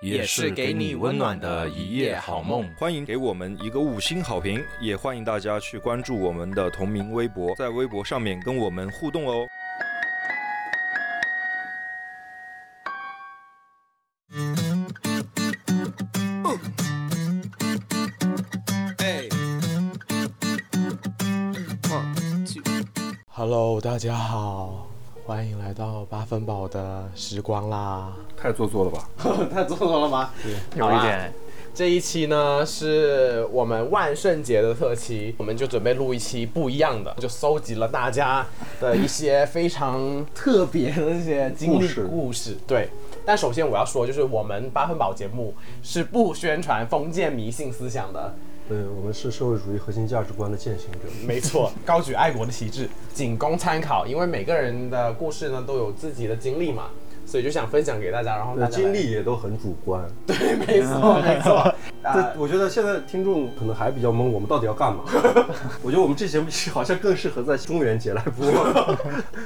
也是给你温暖的一夜好梦。欢迎给我们一个五星好评，也欢迎大家去关注我们的同名微博，在微博上面跟我们互动哦。Hello，大家好，欢迎来到八分饱的时光啦！太做作了吧？太做作了吗？有一点。这一期呢是我们万圣节的特辑，我们就准备录一期不一样的，就搜集了大家的一些非常特别的一些经历故事。对，但首先我要说，就是我们八分饱节目是不宣传封建迷信思想的。对我们是社会主义核心价值观的践行者，没错，高举爱国的旗帜，仅供参考。因为每个人的故事呢都有自己的经历嘛，所以就想分享给大家。然后大家经历也都很主观，对，没错，没错。对，我觉得现在听众可能还比较懵，我们到底要干嘛？我觉得我们这节目好像更适合在中元节来播，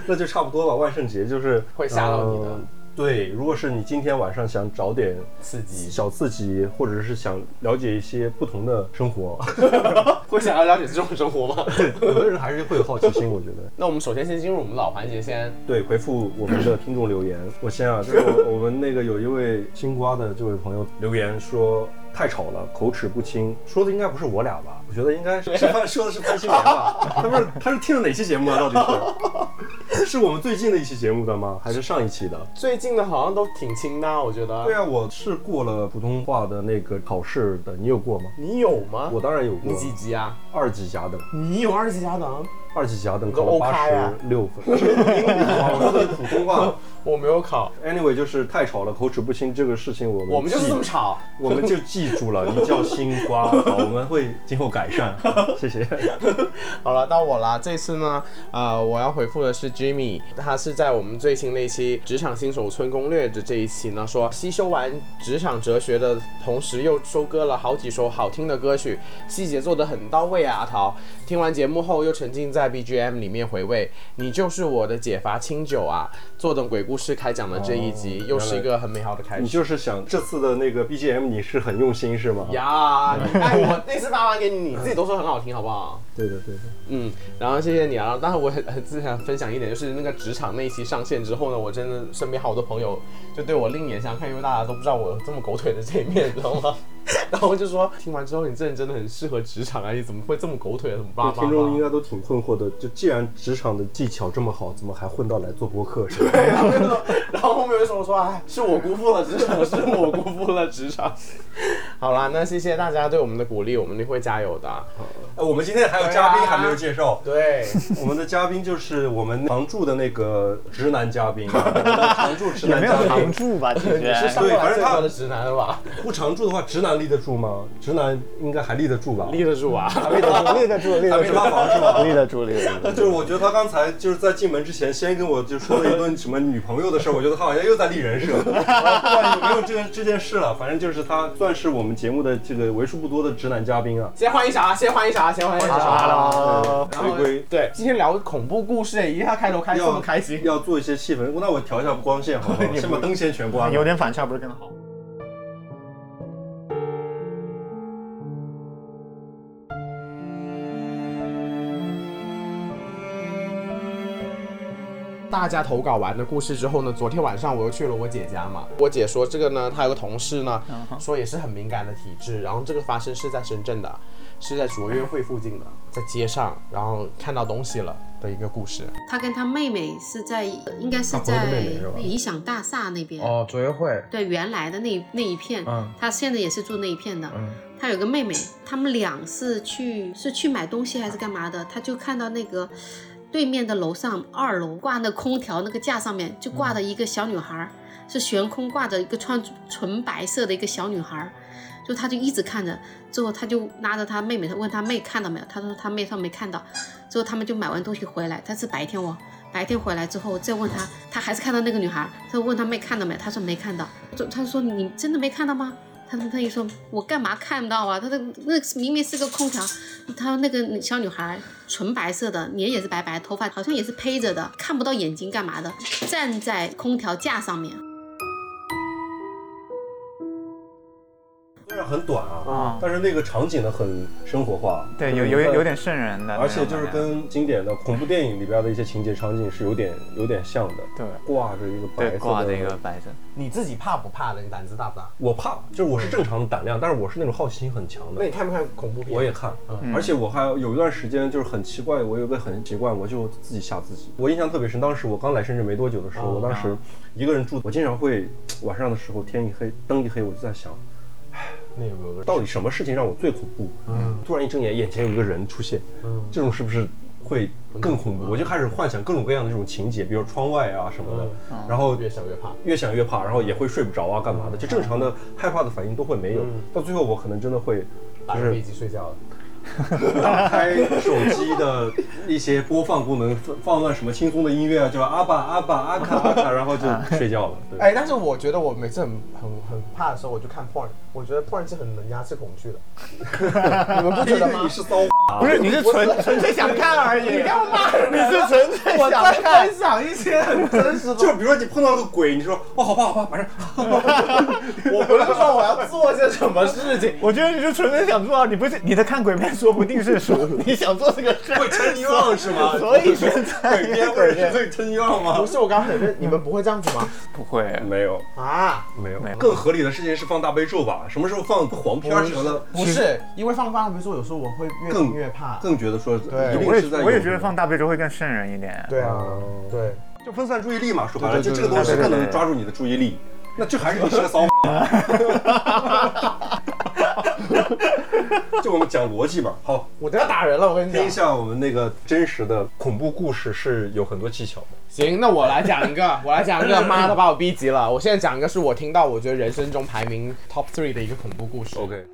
那就差不多吧。万圣节就是会吓到你的。对，如果是你今天晚上想找点刺激、小刺激，或者是想了解一些不同的生活 会想要了解这种生活吗？有的人还是会有好奇心，我觉得。那我们首先先进入我们老环节，先对回复我们的听众留言。我先啊，就是我我们那个有一位青瓜的这位朋友留言说太吵了，口齿不清，说的应该不是我俩吧？我觉得应该是潘说的是潘金莲吧？他不是他是听了哪期节目啊？到底是 是我们最近的一期节目的吗？还是上一期的？最近的好像都挺轻的，我觉得。对啊，我是过了普通话的那个考试的，你有过吗？你有吗？我当然有过。你几级啊？二级甲等。你有二级甲等？二级甲等考了八十六分。我说的普通话，我没有考。Anyway，就是太吵了，口齿不清这个事情，我们我们就是这么吵，我们就记住了。你叫新瓜，好，我们会今后改善。谢谢。好了，到我了。这次呢，呃，我要回复的是 Jimmy，他是在我们最新那期《职场新手村攻略》的这一期呢，说吸收完职场哲学的同时，又收割了好几首好听的歌曲，细节做得很到位啊，阿桃。听完节目后，又沉浸在 BGM 里面回味，你就是我的解乏清酒啊！坐等鬼故事开讲的这一集，又是一个很美好的开始。你就是想这次的那个 BGM，你是很用心是吗？呀，哎，我那次发完给你，你自己都说很好听，好不好？对的，对的。嗯，然后谢谢你啊。但是我很很自想分享一点，就是那个职场那一期上线之后呢，我真的身边好多朋友就对我另眼相看，因为大家都不知道我有这么狗腿的这一面，你知道吗？然后我就说，听完之后你这人真的很适合职场啊，你怎么会这么狗腿啊？怎么办？听众应该都挺困惑的，就既然职场的技巧这么好，怎么还混到来做播客是吧？然后后面为什么说，哎，是我辜负了职场，是我辜负了职场。好啦，那谢谢大家对我们的鼓励，我们一定会加油的。呃，我们今天还有嘉宾还没有介绍，对，我们的嘉宾就是我们常驻的那个直男嘉宾，常驻直 男嘉宾，常驻吧，其实对，反正他的直男吧，不常驻的话，直男立得住吗？直男应该还立得住吧？立得住啊，立得住，立得住，立得住，还没塌房是吧？立得住，立得住。就是我觉得他刚才就是在进门之前，先跟我就说了一顿什么女朋友的事，我觉得他好像又在立人设。不管有没有这个这件事了，反正就是他算是我们节目的这个为数不多的直男嘉宾啊。先欢迎小啊，先欢迎小啊，先欢迎小啊。Hello，回归对，今天聊恐怖故事，一下开头开这么开心，要做一些气氛。那我调一下光线好不好？先把灯先全关了。有点反差不是更好？大家投稿完的故事之后呢，昨天晚上我又去了我姐家嘛。我姐说这个呢，她有个同事呢，说也是很敏感的体质，然后这个发生是在深圳的，是在卓越会附近的，在街上，然后看到东西了的一个故事。她跟她妹妹是在，应该是在理想大厦那边。哦，卓越会，对，原来的那那一片，嗯他现在也是住那一片的。嗯他有个妹妹，他们俩是去是去买东西还是干嘛的？他就看到那个对面的楼上二楼挂那空调那个架上面就挂着一个小女孩，是悬空挂着一个穿纯白色的一个小女孩，就就他就一直看着，之后他就拉着他妹妹，他问他妹看到没有，他说他妹说没看到，之后他们就买完东西回来，他是白天哦，白天回来之后再问他，他还是看到那个女孩，他问他妹看到没，他说没看到，就他说你真的没看到吗？他他一说，我干嘛看到啊？他的那明明是个空调，他那个小女孩纯白色的，脸也是白白，头发好像也是披着的，看不到眼睛干嘛的，站在空调架上面。很短啊，啊但是那个场景呢很生活化，对，有有很有点瘆人的而且就是跟经典的恐怖电影里边的一些情节场景是有点有点像的。对挂着一个白色的，对挂着一个白色，你自己怕不怕的？你胆子大不大？我怕，就是我是正常的胆量，但是我是那种好奇心很强的那你。看不看恐怖片？我也看，嗯而且我还有一段时间就是很奇怪，我有个很习惯，我就自己吓自己。我印象特别深，当时我刚来深圳没多久的时候，哦我当时一个人住，我经常会晚上的时候天一黑，灯一黑，我就在想，到底什么事情让我最恐怖？嗯，突然一睁眼，眼前有一个人出现，嗯，这种是不是会更恐怖？我就开始幻想各种各样的这种情节，比如窗外啊什么的，然后越想越怕？越想越怕，然后也会睡不着啊，干嘛的？就正常的害怕的反应都会没有，到最后我可能真的会就是打飞机睡觉了。打开手机的一些播放功能，放放段什么轻松的音乐啊，就阿爸阿爸阿卡阿卡，然后就睡觉了。对，哎，但是我觉得我每次很很很怕的时候，我就看 porn，我觉得 porn 是很能压制恐惧的。你们不觉得吗你？是骚不是，你是纯纯粹想看而已，你干嘛骂人？你是纯粹我想在看分。享一些很真实的。就比如说你碰到了个鬼，你说哦好怕好怕，马上我不是说我要做些什么事情，我觉得你是纯粹想做，你不是你在看鬼片，说不定是说 你想做这个事，会撑一浪是吗？所以现在鬼片会是最撑一浪吗不？是我刚刚很认，你们不会这样子吗？不会，没有啊，没有没有更合理的事情是放大悲咒吧？什么时候放黄片儿什么的，不是，因为放大悲咒有时候我会越更越怕。更觉得说对我也一定是在我也觉得放大悲咒会更瘆人一点。对啊，对。就分散注意力嘛，说白了，就这个东西更能抓住你的注意力。那这还是你是个骚。就我们讲逻辑嘛。好，我都要打人了，我跟你讲听一讲。下我们那个真实的恐怖故事是有很多技巧的。行，那我来讲一个，我来讲一个，妈的把我逼急了。我现在讲一个是我听到我觉得人生中排名 top three 的一个恐怖故事。OK，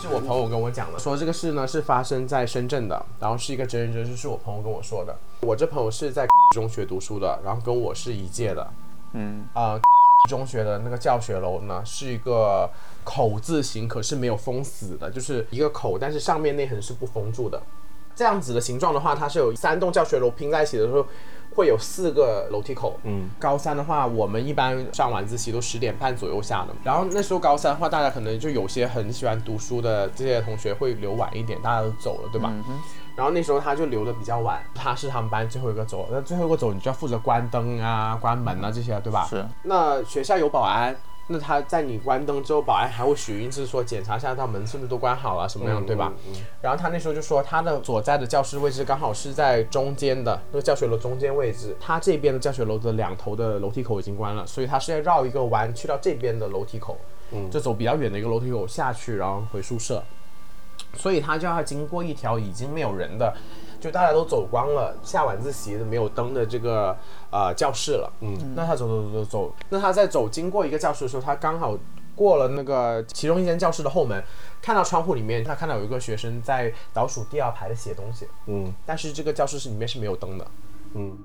是我朋友跟我讲的，说这个事呢是发生在深圳的，然后是一个真人真事，是我朋友跟我说的。我这朋友是在 中学读书的，然后跟我是一届的。嗯，啊、中学的那个教学楼呢是一个口字形，可是没有封死的，就是一个口，但是上面那横是不封住的。这样子的形状的话，它是有三栋教学楼拼在一起的时候，会有四个楼梯口。嗯，高三的话，我们一般上晚自习都十点半左右下的。然后那时候高三的话，大家可能就有些很喜欢读书的这些同学会留晚一点，大家都走了，对吧？然后那时候他就留的比较晚，他是他们班最后一个走，那最后一个走，你就要负责关灯啊、关门啊这些，对吧？是。那学校有保安，那他在你关灯之后，保安还会许一次说检查一下他门是不是都关好了，什么样，对吧？然后他那时候就说他的所在的教室位置刚好是在中间的那个教学楼中间位置，他这边的教学楼的两头的楼梯口已经关了，所以他是要绕一个弯去到这边的楼梯口，嗯，就走比较远的一个楼梯口下去，然后回宿舍。所以他就要经过一条已经没有人的，就大家都走光了，下晚自习的没有灯的这个呃教室了。嗯，那他走走走走走，那他在走经过一个教室的时候，他刚好过了那个其中一间教室的后门，看到窗户里面，他看到有一个学生在倒数第二排的写东西，嗯但是这个教室是里面是没有灯的。嗯，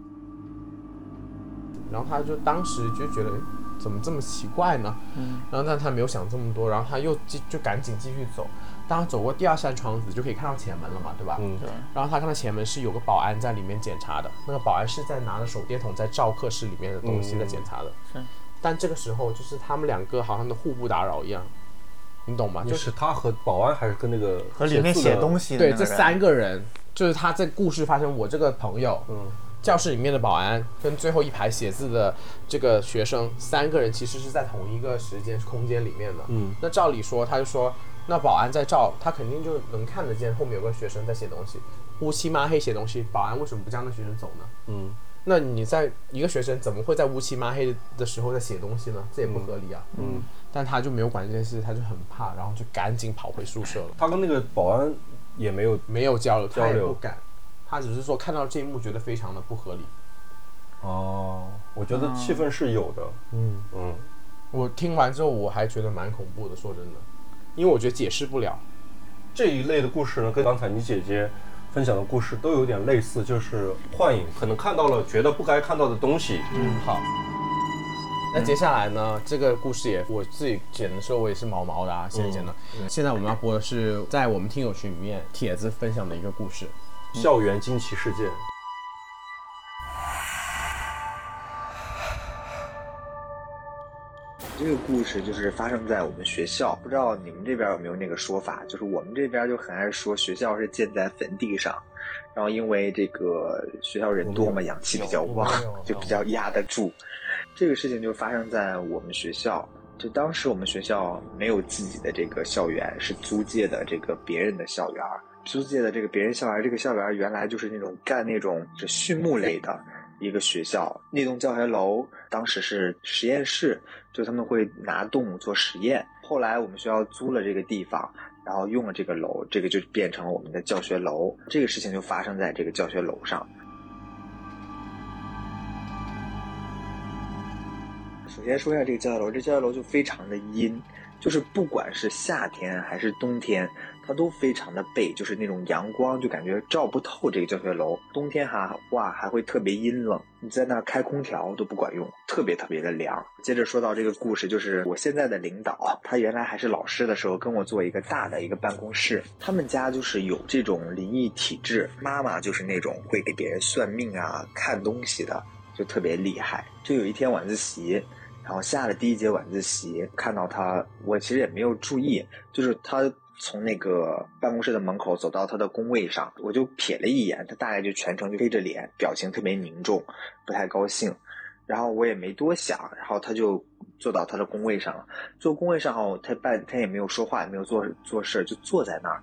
然后他就当时就觉得，怎么这么奇怪呢？嗯，然后但他没有想这么多，然后他又继就赶紧继续走。当他走过第二扇窗子，就可以看到前门了嘛，对吧？嗯对。然后他看到前门是有个保安在里面检查的，那个保安是在拿着手电筒在照课室里面的东西在检查的。是。但这个时候就是他们两个好像都互不打扰一样，你懂吗？就就是是他和保安还是跟那个和里面写东西对这三个人，就是他在故事发生，我这个朋友，嗯教室里面的保安跟最后一排写字的这个学生，三个人其实是在同一个时间空间里面的。嗯，那照理说，他就说，那保安在照，他肯定就能看得见后面有个学生在写东西，乌漆抹黑写东西，保安为什么不叫那学生走呢？嗯那你在一个学生怎么会在乌漆抹黑的时候在写东西呢？这也不合理啊。嗯，但他就没有管这件事，他就很怕，然后就赶紧跑回宿舍了。他跟那个保安也没有没有交流，他也不敢，他只是说看到这一幕觉得非常的不合理。哦，我觉得气氛是有的。嗯，嗯，我听完之后我还觉得蛮恐怖的，说真的，因为我觉得解释不了。这一类的故事呢，跟刚才你姐姐分享的故事都有点类似，就是幻影，可能看到了觉得不该看到的东西。嗯，好。那接下来呢？这个故事也我自己剪的时候，我也是毛毛的啊，现在剪的。现在我们要播的是在我们听友群里面帖子分享的一个故事。校园惊奇事件。这个故事就是发生在我们学校，不知道你们这边有没有那个说法？就是我们这边就很爱说学校是建在坟地上，然后因为这个学校人多嘛，氧气比较旺，就比较压得住。这个事情就发生在我们学校，就当时我们学校没有自己的这个校园，是租借的这个别人的校园，租借的这个别人校园，这个校园原来就是那种干那种是畜牧类的。一个学校那栋教学楼当时是实验室，就他们会拿动物做实验。后来我们学校租了这个地方，然后用了这个楼，这个就变成了我们的教学楼。这个事情就发生在这个教学楼上。首先说一下这个教学楼，这教学楼就非常的阴，就是不管是夏天还是冬天。它都非常的背，就是那种阳光就感觉照不透这个教学楼。冬天哈哇还会特别阴冷，你在那开空调都不管用，特别特别的凉。接着说到这个故事，就是我现在的领导，他原来还是老师的时候，跟我做一个大的一个办公室。他们家就是有这种灵异体质，妈妈就是那种会给别人算命啊、看东西的，就特别厉害。就有一天晚自习，然后下了第一节晚自习，看到他，我其实也没有注意，就是他。从那个办公室的门口走到他的工位上，我就瞥了一眼，他大概就全程就黑着脸，表情特别凝重，不太高兴。然后我也没多想，然后他就坐到他的工位上了。坐工位上后，他半他也没有说话，也没有做做事，就坐在那儿。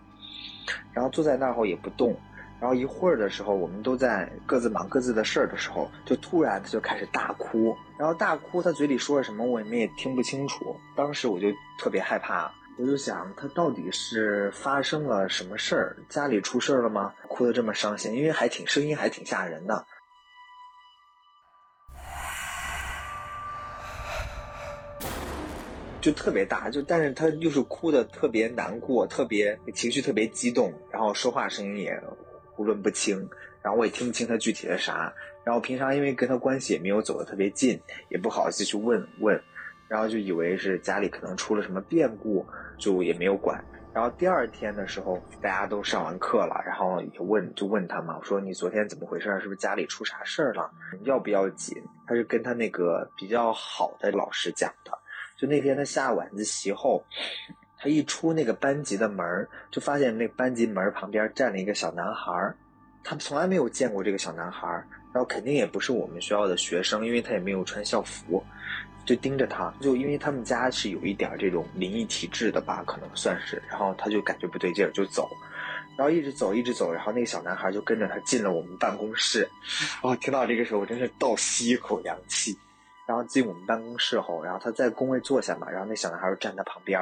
然后坐在那儿后也不动。然后一会儿的时候，我们都在各自忙各自的事儿的时候，就突然他就开始大哭。然后大哭，他嘴里说了什么，我们也听不清楚。当时我就特别害怕。我就想，他到底是发生了什么事儿？家里出事儿了吗？哭得这么伤心，因为还挺声音还挺吓人的，就特别大，就但是他又是哭的特别难过，特别情绪特别激动，然后说话声音也胡乱不清，然后我也听不清他具体的啥，然后平常因为跟他关系也没有走得特别近，也不好意思去问问。然后就以为是家里可能出了什么变故，就也没有管。然后第二天的时候，大家都上完课了，然后也问，就问他嘛，我说你昨天怎么回事？是不是家里出啥事儿了？要不要紧？他是跟他那个比较好的老师讲的。就那天他下晚自习后，他一出那个班级的门就发现那班级门旁边站了一个小男孩他从来没有见过这个小男孩然后肯定也不是我们学校的学生，因为他也没有穿校服。就盯着他，就因为他们家是有一点这种灵异体质的吧，可能算是。然后他就感觉不对劲儿，就走，然后一直走，一直走，然后那个小男孩就跟着他进了我们办公室。哦，听到这个时候，我真是倒吸一口凉气。然后进我们办公室后，然后他在工位坐下嘛，然后那小男孩就站他旁边，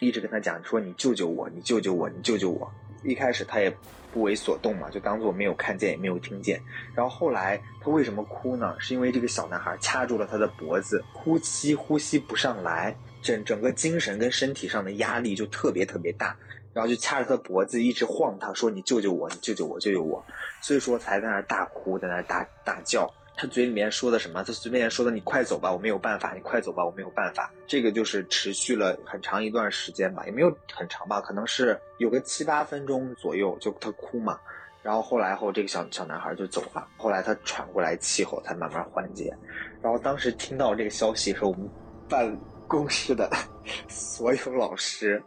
一直跟他讲说：“你救救我，你救救我，你救救我。”一开始他也不为所动嘛，就当做没有看见，也没有听见。然后后来他为什么哭呢？是因为这个小男孩掐住了他的脖子，呼吸呼吸不上来，整整个精神跟身体上的压力就特别特别大，然后就掐着他脖子一直晃他，说：“你救救我，你救救我，救救我。”所以说才在那儿大哭，在那儿大大叫。他嘴里面说的什么？他嘴里面说的“你快走吧，我没有办法，你快走吧，我没有办法。”这个就是持续了很长一段时间吧，也没有很长吧，可能是有个七八分钟左右，就他哭嘛。然后后来后，这个小小男孩就走了。后来他喘过来气后，才慢慢缓解。然后当时听到这个消息的时候，我们办公室的 所有老师，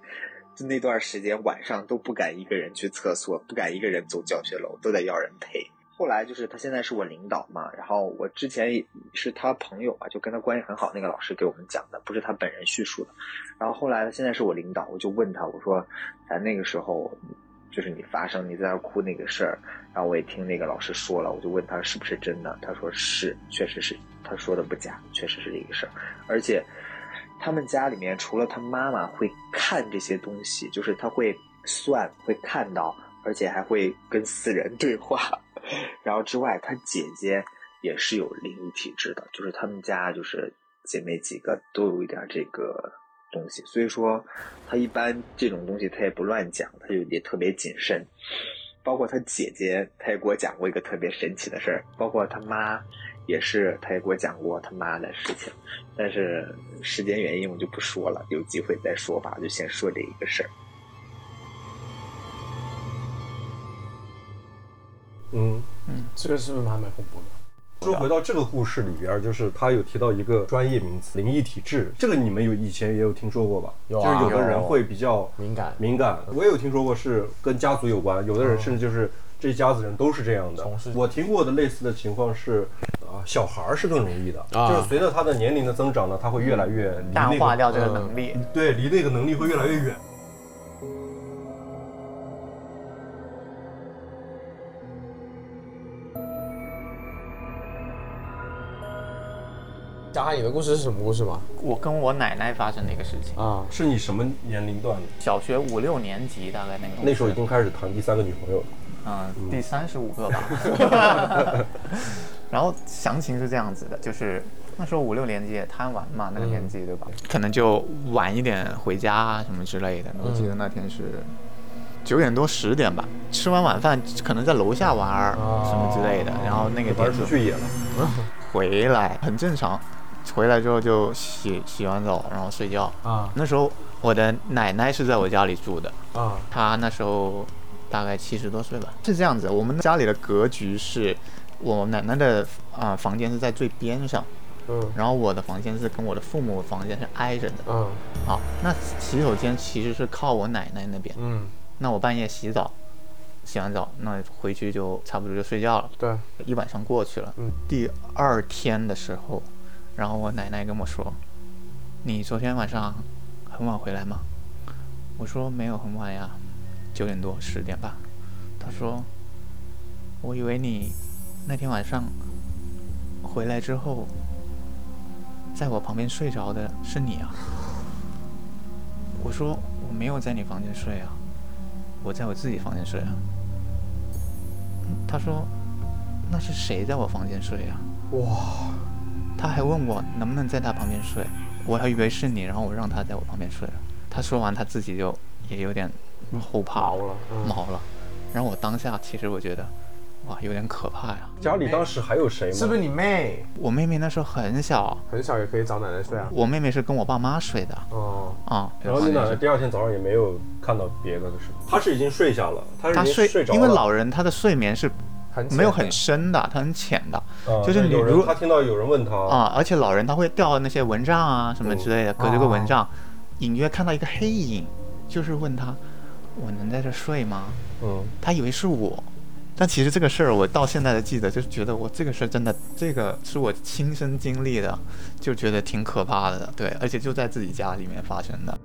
就那段时间晚上都不敢一个人去厕所，不敢一个人走教学楼，都得要人陪。后来就是他现在是我领导嘛，然后我之前是他朋友嘛，就跟他关系很好。那个老师给我们讲的，不是他本人叙述的。然后后来他现在是我领导，我就问他，我说咱那个时候就是你发生你在那哭那个事儿，然后我也听那个老师说了，我就问他是不是真的，他说是，确实是，他说的不假，确实是这个事儿。而且他们家里面除了他妈妈会看这些东西，就是他会算会看到，而且还会跟死人对话。然后之外，他姐姐也是有灵异体质的，就是她们家就是姐妹几个都有一点这个东西，所以说她一般这种东西她也不乱讲，她就也特别谨慎。包括她姐姐，她也给我讲过一个特别神奇的事儿，包括她妈也是，她也给我讲过她妈的事情，但是时间原因我就不说了，有机会再说吧，就先说这一个事儿。嗯，这个是不是还蛮恐怖的？说回到这个故事里边，就是他有提到一个专业名词——灵异体质，这个你们有以前也有听说过吧？有啊就是有的人会比较敏感敏感。我也有听说过是跟家族有关，有的人甚至就是这一家子人都是这样的从事。我听过的类似的情况是，啊，小孩儿是更容易的，啊就是随着他的年龄的增长呢，他会越来越离淡那个化掉这个能力。对，离那个能力会越来越远。讲下你的故事是什么故事吗？我跟我奶奶发生的一个事情，啊，是你什么年龄段的？小学五六年级大概那个那时候已经开始谈第三个女朋友了。嗯，第三十五个吧。然后详情是这样子的，就是那时候五六年级也贪玩嘛，那个年纪对吧？可能就晚一点回家啊什么之类的。我记得那天是九点多十点吧，吃完晚饭可能在楼下玩儿什么之类的，然后那个玩出去野了，回来很正常，回来之后就洗洗完澡，然后睡觉。啊那时候我的奶奶是在我家里住的，啊她那时候大概七十多岁吧。是这样子，我们家里的格局是，我奶奶的啊、房间是在最边上，嗯然后我的房间是跟我的父母房间是挨着的。嗯好，那洗手间其实是靠我奶奶那边。嗯，那我半夜洗澡，洗完澡那回去就差不多就睡觉了。对，一晚上过去了，嗯第二天的时候，然后我奶奶跟我说：“你昨天晚上很晚回来吗？”我说：“没有很晚呀，九点多十点吧。”她说：“我以为你那天晚上回来之后，在我旁边睡着的是你啊。”我说：“我没有在你房间睡啊，我在我自己房间睡啊。”她说：“那是谁在我房间睡啊、哇，他还问我能不能在他旁边睡，我还以为是你，然后我让他在我旁边睡了。他说完，他自己就也有点后怕毛了嗯毛了。然后我当下其实我觉得，哇，有点可怕呀。家里当时还有谁吗？是不是你妹？我妹妹那时候很小，很小也可以找奶奶睡啊？我妹妹是跟我爸妈睡的哦，啊。然后你奶奶第二天早上也没有看到别的的是吗？她是已经睡下了，她是她已经睡着了。因为老人他的睡眠是很没有很深的，它很浅的，啊就是你有人如她听到有人问他啊，而且老人他会掉那些蚊帐啊什么之类的，隔着个蚊哦帐，隐约看到一个黑影，就是问他，我能在这睡吗？嗯，他以为是我，但其实这个事儿我到现在都记得，就是觉得我这个事儿真的，这个是我亲身经历的，就觉得挺可怕的，对，而且就在自己家里面发生的。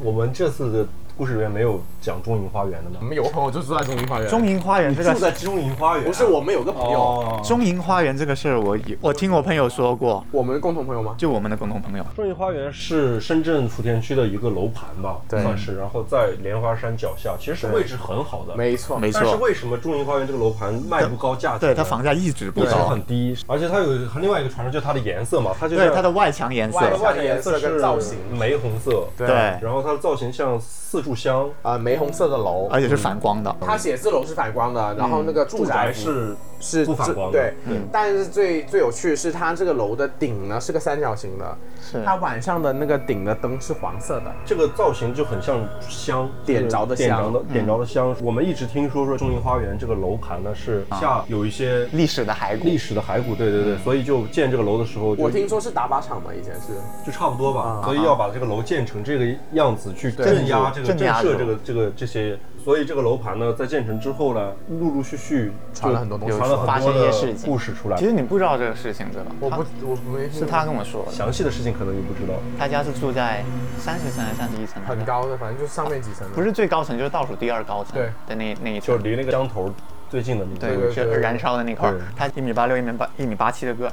我们这次的故事里面没有讲中银花园的吗？我们有个朋友就住在中银花园。中银花园这个住在中银花园啊？不是我们有个朋友，哦，中银花园这个事儿，我有我听我朋友说过，我们的共同朋友吗？就我们的共同朋友，中银花园是深圳福田区的一个楼盘吧，对。算是，然后在莲花山脚下，其实是位置很好的。没错，没错，但是为什么中银花园这个楼盘卖不高价？对它房价一直不一直高很，低，而且它有另外一个传说，就是它的颜色嘛，它就是对它的外墙颜色外外墙颜色跟是造型。玫红色，对对。然后它的造型像四炷香，啊，玫红色的楼，而且是反光的。它写字楼是反光的，然后那个住住宅是是不反光的。对，嗯。但是最最有趣的是，它这个楼的顶呢是个三角形的，是。它晚上的那个顶的灯是黄色的，这个造型就很像香点着的点香着的点着的香。我们一直听说说中银花园这个楼盘呢是下有一些历史的骸骨。历史的骸骨，对对对，所以就建这个楼的时候就，我听说是打靶场嘛，以前是，就差不多吧啊，所以要把这个楼建成这个样子去镇压这个震镇压住慑这个这个这些。所以这个楼盘呢，在建成之后呢，陆陆续续传了很多东西传了发生很多的一些事情故事出来其。实你不知道这个事情对吧？我不他我没是他跟我说的，详细的事情可能你不知道。他家是住在三十层还是三十一层？很，高的，反正就是上面几层，不是最高层，就是倒数第二高层对的那那一层。就离那个江头最近的那对，个，对就是燃烧的那块儿，他一米八六、一米八一米八七的个，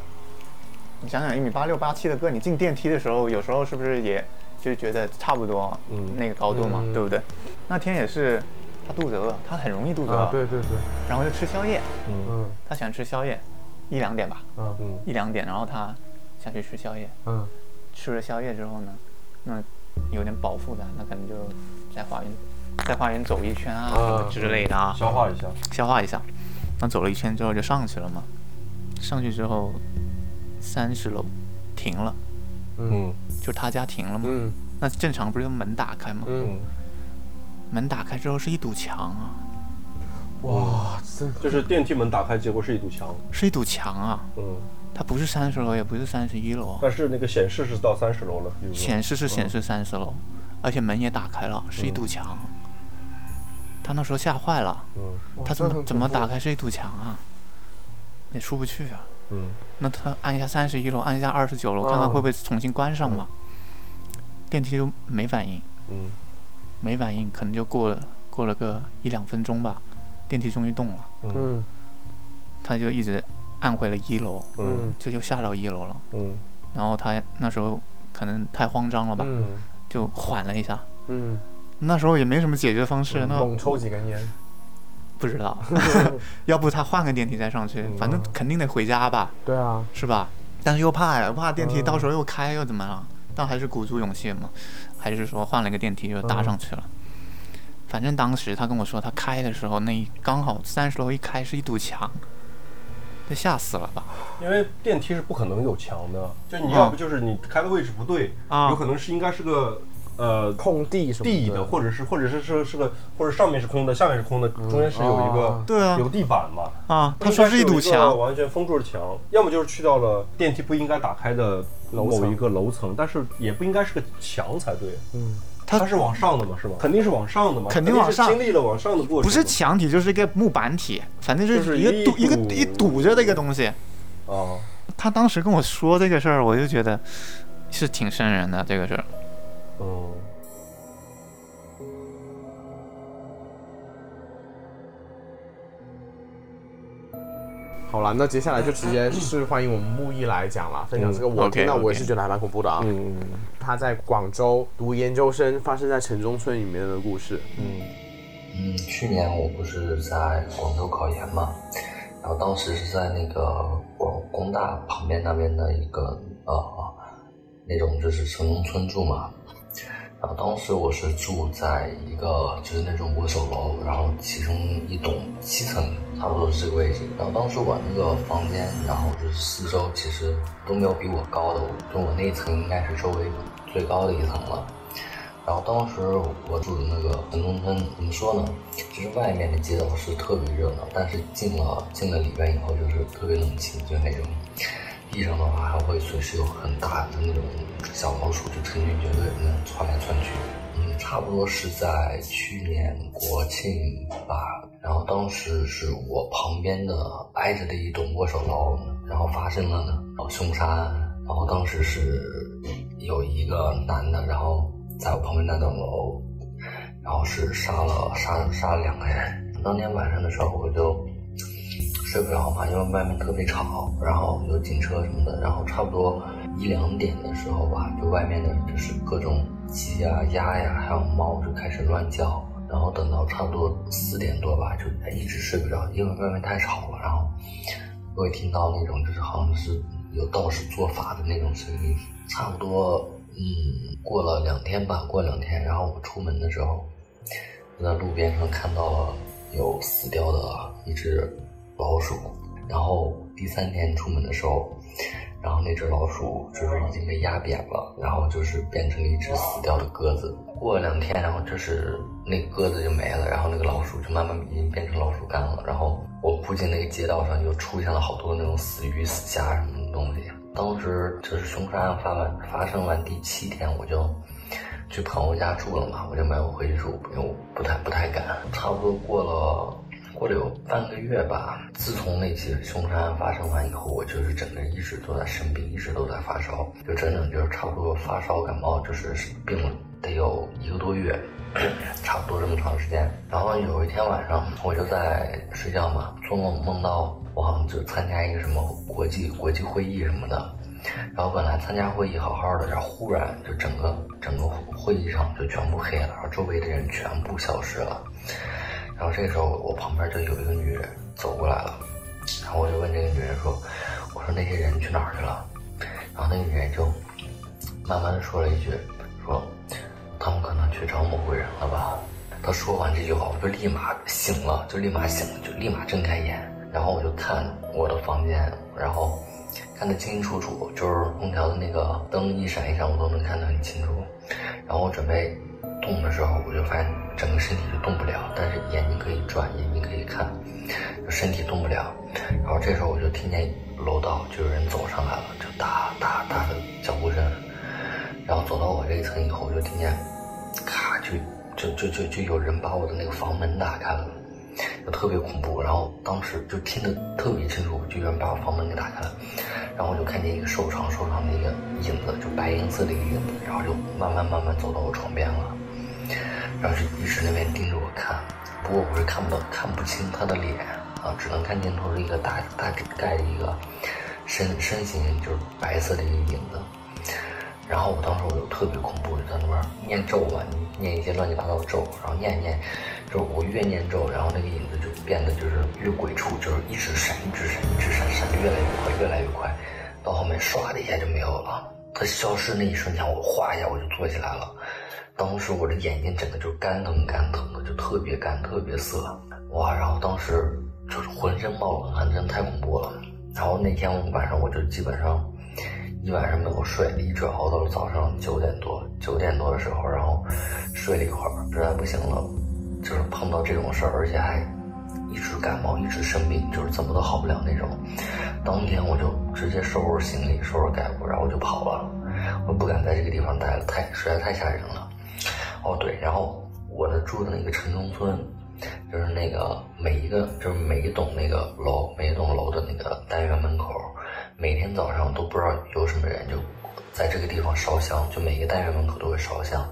你想想一米八六、八七的个，你进电梯的时候，有时候是不是也就觉得差不多，嗯那个高度嘛，嗯对不对？那天也是他肚子饿，他很容易肚子饿，啊，对对对，然后就吃宵夜，嗯。嗯。他喜欢吃宵夜，一两点吧，嗯嗯。一两点，然后他下去吃宵夜，嗯。吃了宵夜之后呢，那有点饱腹感，那可能就在花园在花园走一圈啊之类的啊，消化一下，消化一下。那走了一圈之后就上去了嘛，上去之后三十楼停了，嗯。就他家停了嘛。嗯。那正常不是门打开吗？嗯，嗯，门打开之后是一堵墙啊，哇，这就是电梯门打开，结果是一堵墙，是一堵墙啊，嗯，它不是三十楼，也不是三十一楼，但是那个显示是到三十楼了，显示是显示三十楼，而且门也打开了，是一堵墙。他那时候吓坏了，嗯。他怎么怎么打开？是一堵墙啊？也出不去啊。嗯。那他按一下三十一楼，按一下二十九楼，看看啊会不会重新关上嘛？电梯就没反应，嗯没反应，可能就过了过了个一两分钟吧，电梯终于动了，嗯嗯他就一直按回了一楼，嗯就就下到一楼了。嗯然后他那时候可能太慌张了吧，嗯就缓了一下。嗯，那时候也没什么解决方式，那猛抽几根烟。不知道，要不他换个电梯再上去，反正肯定得回家吧，对啊，是吧？但是又怕呀，怕电梯到时候又开又怎么了？但还是鼓足勇气嘛，还是说换了一个电梯就搭上去了。反正当时他跟我说，他开的时候那刚好三十楼一开是一堵墙，被吓死了吧？因为电梯是不可能有墙的，就你要不就是你开的位置不对，啊。有可能是应该是个呃空地什么地的，或者是或者是是是个或者上面是空的，下面是空的，中间是有一个、哦对啊有地板嘛。啊，不他说是一堵墙，完全封住了墙，要么就是去到了电梯不应该打开的某一个楼层，但是也不应该是个墙才对。嗯，它它是往上的嘛，是吧？肯定是往上的嘛，肯定往上是经历了往上的过程。不是墙体就是一个木板体，反正就就是是一个一堵一个堵一堵着的一个东西。哦，他当时跟我说这个事儿，我就觉得是挺瘆人的这个事儿。嗯。好了，那接下来就直接是欢迎我们木易来讲了，分享这个我听到我也是觉得还蛮恐怖的啊。嗯他在广州读研究生，发生在城中村里面的故事。嗯。嗯，去年我不是在广州考研嘛，然后当时是在那个广工大旁边那边的一个呃那种就是城中村住嘛，然后当时我是住在一个就是那种握手楼，然后其中一栋七层，差不多是这个位置。然后当时我那个房间，然后就是四周其实都没有比我高的，就我那一层应该是周围最高的一层了。然后当时我住的那个城中村，怎么说呢？其实外面的街道是特别热闹，但是进了进了里边以后，就是特别冷清，就那种地上的话还会随时有很大的那种小老鼠，就成群结队那种窜来窜去。嗯，差不多是在去年国庆吧。然后当时是我旁边的挨着的一栋握手楼，然后发生了呢，然后凶杀案。然后当时是有一个男的，然后在我旁边那栋楼，然后是杀了杀杀了两个人。当天晚上的时候我就睡不着嘛，因为外面特别吵，然后有警车什么的，然后差不多一两点的时候吧，就外面的就是各种鸡呀、鸭呀，还有猫就开始乱叫。然后等到差不多四点多吧，就一直睡不着，因为外面太吵了。然后我会听到那种就是好像是有道士做法的那种声音。差不多嗯，过了两天吧，过两天，然后我出门的时候，就在路边上看到了有死掉的一只老鼠。然后第三天出门的时候，然后那只老鼠就是已经被压扁了，然后就是变成了一只死掉的鸽子。过了两天，然后就是那鸽子就没了，然后那个老鼠就慢慢已经变成老鼠干了。然后我附近那个街道上就出现了好多那种死鱼、死虾什么的东西。当时就是凶杀案发完发生完第七天，我就去朋友家住了嘛，我就没有回去住，因为我不太不太敢。差不多过了。过了有半个月吧，自从那起凶杀案发生完以后，我就是整个人一直都在生病，一直都在发烧，就整整就是差不多发烧感冒，就是病了得有一个多月，差不多这么长时间。然后有一天晚上，我就在睡觉嘛，做梦梦到我好像就参加一个什么国际国际会议什么的，然后本来参加会议好好的，然后忽然就整个整个会议场就全部黑了，然后周围的人全部消失了。然后这个时候我旁边就有一个女人走过来了，然后我就问这个女人说：“我说那些人去哪儿去了？”然后那个女人就慢慢的说了一句：“说他们可能去找某个人了吧。”他说完这句话，我就立马醒了，就立马醒了，就立马睁开眼，然后我就看我的房间，然后看得清清楚楚，就是空调的那个灯一闪一闪，我都能看得很清楚。然后我准备动的时候，我就发现整个身体就动不了，但是眼睛可以转，眼睛可以看，就身体动不了。然后这时候我就听见楼道就有人走上来了，就哒哒哒的脚步声。然后走到我这一层以后，我就听见咔就。就就就就有人把我的那个房门打开了，就特别恐怖。然后当时就听得特别清楚，就有人把我房门给打开了。然后我就看见一个瘦长瘦长的一个影子，就白银色的一个影子，然后就慢慢慢慢走到我床边了，然后就一直那边盯着我看。不过我是看不到看不清他的脸啊，只能看见头是一个大大概的一个身身形，就是白色的一个影子。然后我当时我就特别恐怖，就在那边念咒嘛，念一些乱七八糟的咒，然后念念，就是我越念咒，然后那个影子就变得就是越鬼畜，就是一直闪，一直闪，一直闪，闪的越来越快，越来越快，到后面唰的一下就没有了。它消失那一瞬间，我哗一下我就坐起来了，当时我的眼睛整个就干疼干疼的，就特别干，特别涩，哇！然后当时就是浑身冒冷汗，真的太恐怖了。然后那天晚上我就基本上。一晚上没有睡，一直熬到了早上九点多。九点多的时候，然后睡了一会儿，实在不行了，就是碰到这种事儿，而且还一直感冒，一直生病，就是怎么都好不了那种。当天我就直接收拾行李，收拾盖物，然后我就跑了。我不敢在这个地方待了，太实在太吓人了。哦对，然后我的住的那个城中村，就是那个每一个就是每一栋那个楼，每一栋楼的那个单元门口。每天早上都不知道有什么人就在这个地方烧香，就每个单元门口都会烧香，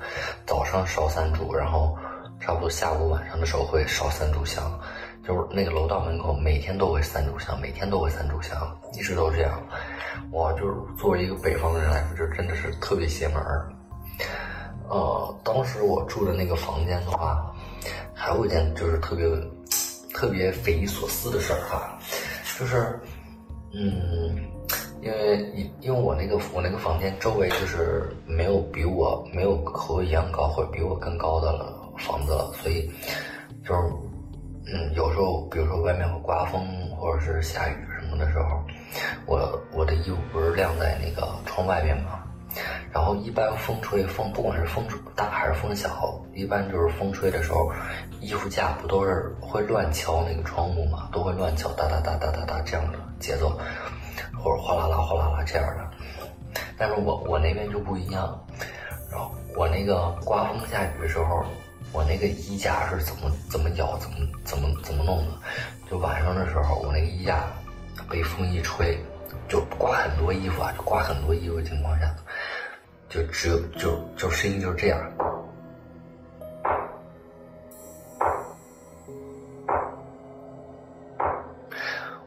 早上烧三炷，然后差不多下午晚上的时候会烧三炷香，就是那个楼道门口每天都会三炷香，每天都会三炷香，一直都这样。哇，就是作为一个北方人来说，这真的是特别邪门儿。呃，当时我住的那个房间的话，还有一件就是特别特别匪夷所思的事儿哈，就是。嗯，因为因因为我那个我那个房间周围就是没有比我没有和我一样高或者比我更高的了房子了，所以就是嗯有时候比如说外面会刮风或者是下雨什么的时候，我我的衣服不是晾在那个窗外面嘛，然后一般风吹风不管是风大还是风小，一般就是风吹的时候，衣服架不都是会乱敲那个窗户嘛，都会乱敲哒哒哒哒哒哒这样的。节奏，或者哗啦啦、哗啦啦这样的，但是我我那边就不一样，然后我那个刮风下雨的时候，我那个衣架是怎么怎么咬，怎么怎么怎么弄的？就晚上的时候，我那个衣架被风一吹，就刮很多衣服啊，就刮很多衣服的情况下，就只有就就声音就是这样。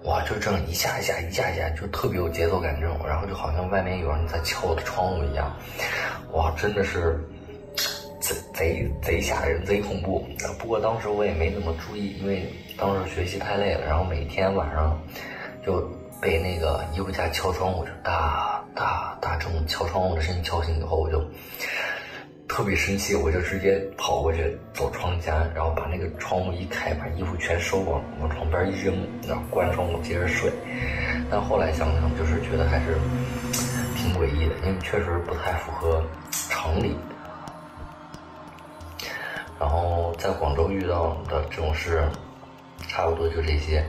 哇就这样一下一下一下一下，就特别有节奏感这种，然后就好像外面有人在敲我的窗户一样，哇，真的是贼贼贼吓人，贼恐怖。不过当时我也没怎么注意，因为当时学习太累了，然后每天晚上就被那个衣服架敲窗户，就哒大大这种敲窗户的声音敲醒以后，我就。特别生气，我就直接跑过去走窗前，然后把那个窗户一开，把衣服全收往往床边一扔，然后关窗户接着睡。但后来想想，就是觉得还是挺诡异的，因为确实不太符合常理。然后在广州遇到的这种事，差不多就这些。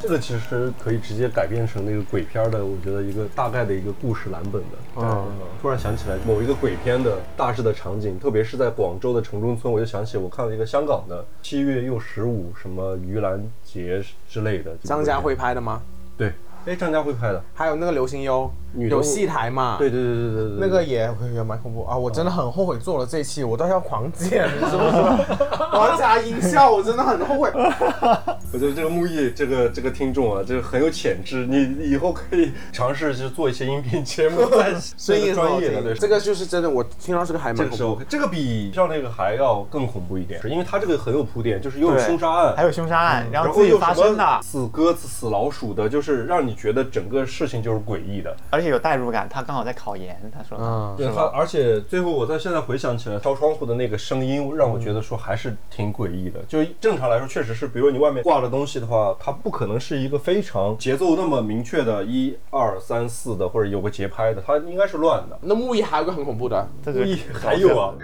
这个其实可以直接改编成那个鬼片的，我觉得一个大概的一个故事蓝本的。嗯，突然想起来某一个鬼片的大致的场景，特别是在广州的城中村，我就想起我看了一个香港的七月又十五什么盂兰节之类的。张家辉拍的吗？对，哎，张家辉拍的，还有那个流行优女有戏台嘛，对对对对对对，那个也也蛮恐怖。啊！我真的很后悔做了这期，我都要狂剪，你知不知道？我要加音效，我真的很后悔。我觉得这个木易这个这个听众啊，这个很有潜质，你以后可以尝试就做一些音频节目，在 声音专业的，对，这个就是真的，我听到这个还蛮恐怖。这个比上那个还要更恐怖一点，因为它这个很有铺垫，就是又有凶杀案，还有凶杀案，然后自己发生的。死鸽子、死老鼠的，就是让你觉得整个事情就是诡异的，而且有代入感。他刚好在考研，他说，嗯，对他，而且最后我在现在回想起来，敲窗户的那个声音，让我觉得说还是挺诡异的。就正常来说，确实是，比如你外面挂的东西的话，它不可能是一个非常节奏那么明确的，一二三四的，或者有个节拍的，它应该是乱的。那木易还有个很恐怖的，木易还有啊。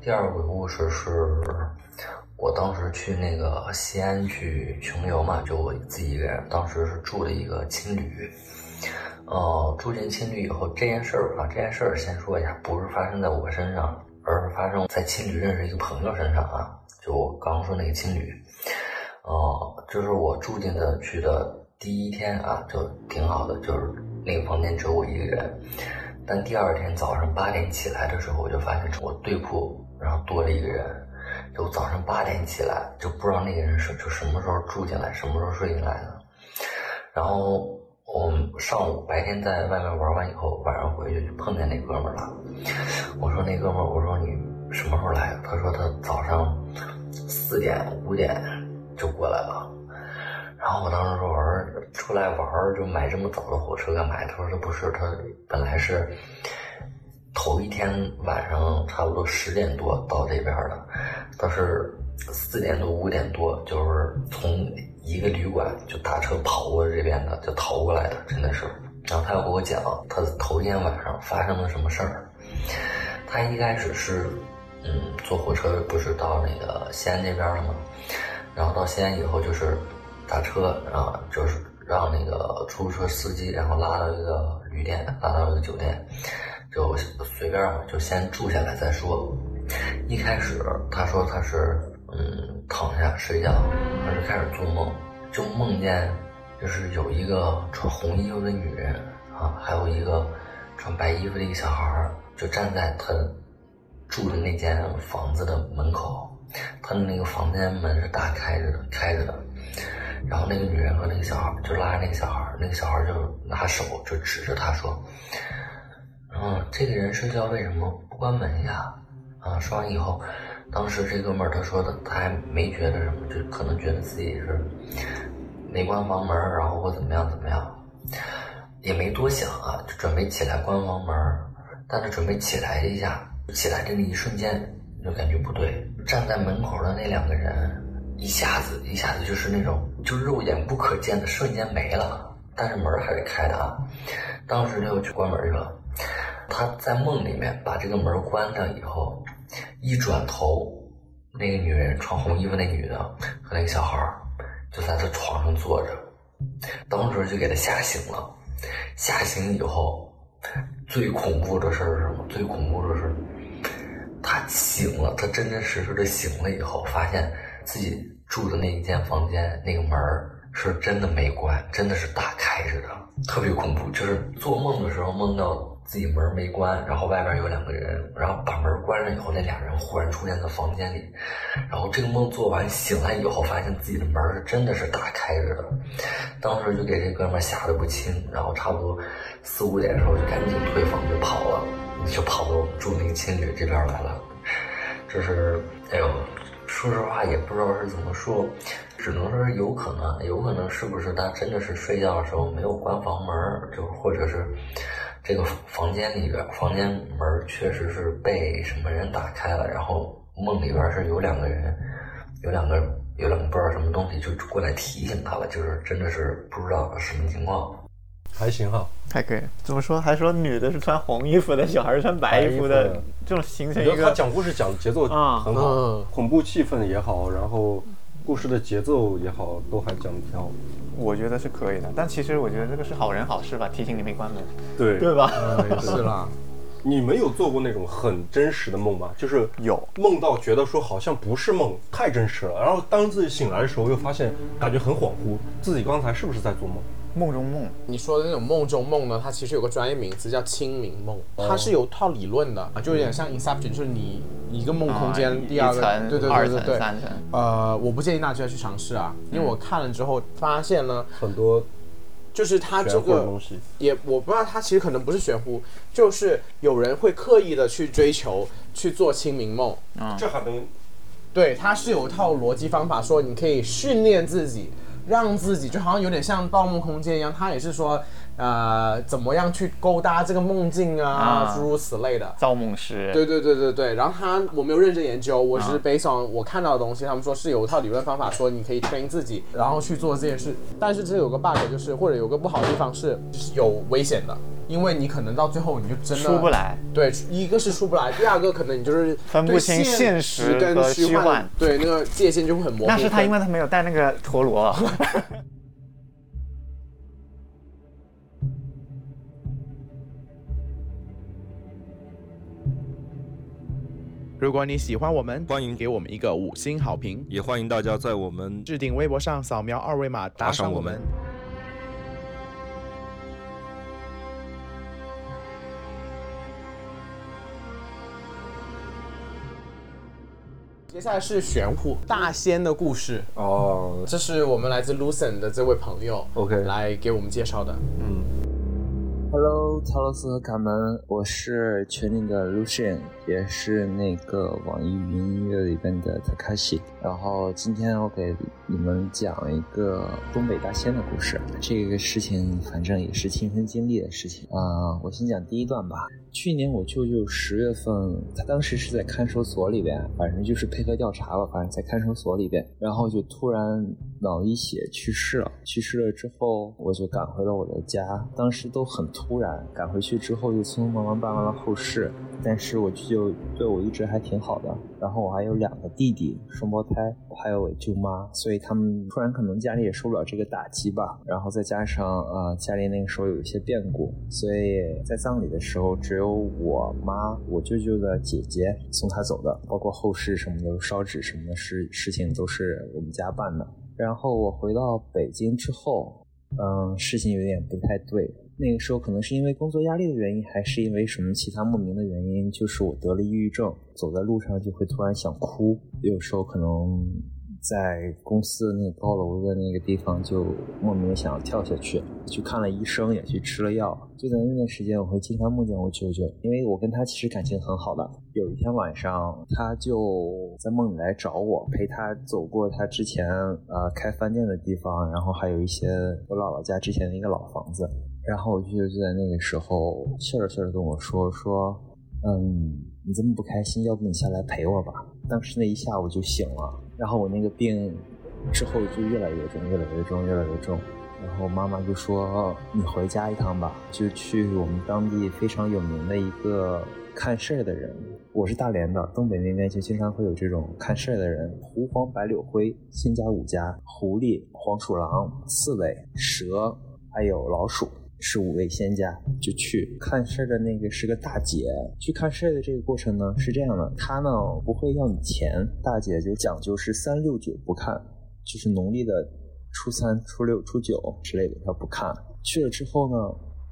第二个鬼故事是，我当时去那个西安去穷游嘛，就我自己一个人，当时是住了一个青旅，呃，住进青旅以后，这件事儿啊，这件事儿先说一下，不是发生在我身上，而是发生在青旅认识一个朋友身上啊，就我刚刚说那个青旅，呃，就是我住进的去的第一天啊，就挺好的，就是那个房间只有我一个人，但第二天早上八点起来的时候，我就发现我对铺。然后多了一个人，就早上八点起来，就不知道那个人是就什么时候住进来，什么时候睡进来的。然后我上午白天在外面玩完以后，晚上回去就碰见那哥们了。我说那哥们，我说你什么时候来？他说他早上四点五点就过来了。然后我当时说我说出来玩就买这么早的火车干嘛？他说他不是，他本来是。头一天晚上差不多十点多到这边的，他是四点多五点多，就是从一个旅馆就打车跑过这边的，就逃过来的，真的是。然后他要给我讲他头一天晚上发生了什么事儿。他一开始是，嗯，坐火车不是到那个西安这边了吗？然后到西安以后就是打车，然后就是让那个出租车司机然后拉到一个旅店，拉到一个酒店。就随便嘛，就先住下来再说。一开始他说他是嗯躺下睡觉，他就开始做梦，就梦见就是有一个穿红衣服的女人啊，还有一个穿白衣服的一个小孩就站在他住的那间房子的门口，他的那个房间门是大开着的，开着的。然后那个女人和那个小孩就拉着那个小孩那个小孩就拿手就指着他说。嗯，这个人睡觉为什么不关门呀？啊，说完以后，当时这哥们儿他说的，他还没觉得什么，就可能觉得自己是没关房门，然后或怎么样怎么样，也没多想啊，就准备起来关房门。但他准备起来一下，起来的那一瞬间就感觉不对，站在门口的那两个人一下子一下子就是那种就肉眼不可见的瞬间没了，但是门还是开的啊。当时他就去关门去了。他在梦里面把这个门关上以后，一转头，那个女人穿红衣服那女的和那个小孩就在他床上坐着，当时就给他吓醒了。吓醒以后，最恐怖的事是什么？最恐怖的是，他醒了，他真真实实的醒了以后，发现自己住的那一间房间那个门是真的没关，真的是打开着的，特别恐怖。就是做梦的时候梦到。自己门没关，然后外边有两个人，然后把门关上以后，那俩人忽然出现在房间里，然后这个梦做完醒来以后，发现自己的门是真的是打开着的，当时就给这哥们吓得不轻，然后差不多四五点的时候就赶紧退房就跑了，就跑到我们住那个青旅这边来了，这是哎呦，说实话也不知道是怎么说，只能说是有可能，有可能是不是他真的是睡觉的时候没有关房门，就或者是。这个房间里边，房间门确实是被什么人打开了，然后梦里边是有两个人，有两个有两个不知道什么东西就过来提醒他了，就是真的是不知道什么情况。还行哈，还可以。怎么说？还说女的是穿红衣服的，小孩是穿白衣服的，这种形成一个。他讲故事讲节奏啊很好，恐怖气氛也好，然后故事的节奏也好，都还讲的挺好。我觉得是可以的，但其实我觉得这个是好人好事吧，提醒你没关门，对对吧？是啦。你们有做过那种很真实的梦吗？就是有梦到觉得说好像不是梦，太真实了。然后当自己醒来的时候，又发现感觉很恍惚，自己刚才是不是在做梦？梦中梦，你说的那种梦中梦呢，它其实有个专业名词叫清明梦，它是有套理论的，就有点像 Inception，就是你一个梦空间，啊第二个对对对对对，三层。呃，我不建议大家去尝试啊，因为我看了之后发现呢，很多就是它这个东西。也我不知道，它其实可能不是玄乎，就是有人会刻意的去追求去做清明梦，这还能对，它是有一套逻辑方法，说你可以训练自己，让自己就好像有点像《盗梦空间》一样，他也是说，呃，怎么样去勾搭这个梦境啊，啊诸如此类的。造梦师，对对对对对，然后他我没有认真研究，我只是啊 based on 我看到的东西，他们说是有一套理论方法，说你可以 train 自己，然后去做这件事。但是这有个 bug，就是或者有个不好的地方是，就是有危险的，因为你可能到最后你就真的出不来。对，一个是出不来，第二个可能你就是分不清对现实跟虚幻虚幻，对那个界限就会很模糊。那是他，因为他没有带那个陀螺。如果你喜欢我们，欢迎。给我们一个五星好评，也欢迎大家在我们置顶微博上扫描二维码打赏我们。接下来是玄乎大仙的故事，哦，这是我们来自 Lucen 的这位朋友 OK 来给我们介绍的。Hello，陶乐斯和卡门，我是群里的 Lucian，也是那个网易云音乐里边的 Takashi。然后今天我给你们讲一个东北大仙的故事。这个事情反正也是亲身经历的事情啊、我先讲第一段吧。去年我舅舅十月份，他当时是在看守所里边，反正就是配合调查吧，反正在看守所里边，然后就突然脑溢血去世了。去世了之后，我就赶回了我的家，当时都很突然，赶回去之后就匆匆忙忙办完了后事。但是我舅舅对我一直还挺好的，然后我还有两个弟弟，双胞胎，我还有我舅妈，所以他们突然可能家里也受不了这个打击吧，然后再加上呃家里那个时候有一些变故，所以在葬礼的时候只有我妈、我舅舅的姐姐送他走的，包括后事什么的烧纸什么的事事情都是我们家办的。然后我回到北京之后，嗯，事情有点不太对。那个时候可能是因为工作压力的原因，还是因为什么其他莫名的原因，就是我得了抑郁症，走在路上就会突然想哭，有时候可能在公司那个高楼的那个地方就莫名想要跳下去，去看了医生，也去吃了药。就在那段时间，我会经常梦见我舅舅，因为我跟他其实感情很好的。有一天晚上，他就在梦里来找我，陪他走过他之前呃开饭店的地方，然后还有一些我姥姥家之前的一个老房子。然后我舅舅就在那个时候笑着笑着跟我说说，嗯，你这么不开心，要不你下来陪我吧。当时那一下午就醒了，然后我那个病之后就越来越重，越来越重，越来越重。然后妈妈就说：“你回家一趟吧，就去我们当地非常有名的一个看事儿的人。我是大连的，东北那边就经常会有这种看事儿的人，狐黄白柳灰，仙家五家，狐狸、黄鼠狼、刺猬、蛇，还有老鼠。”是五位仙家，就去看事儿的那个是个大姐。去看事儿的这个过程呢是这样的，她呢不会要你钱，大姐就讲究是三六九不看，就是农历的初三、初六、初九之类的，她不看。去了之后呢，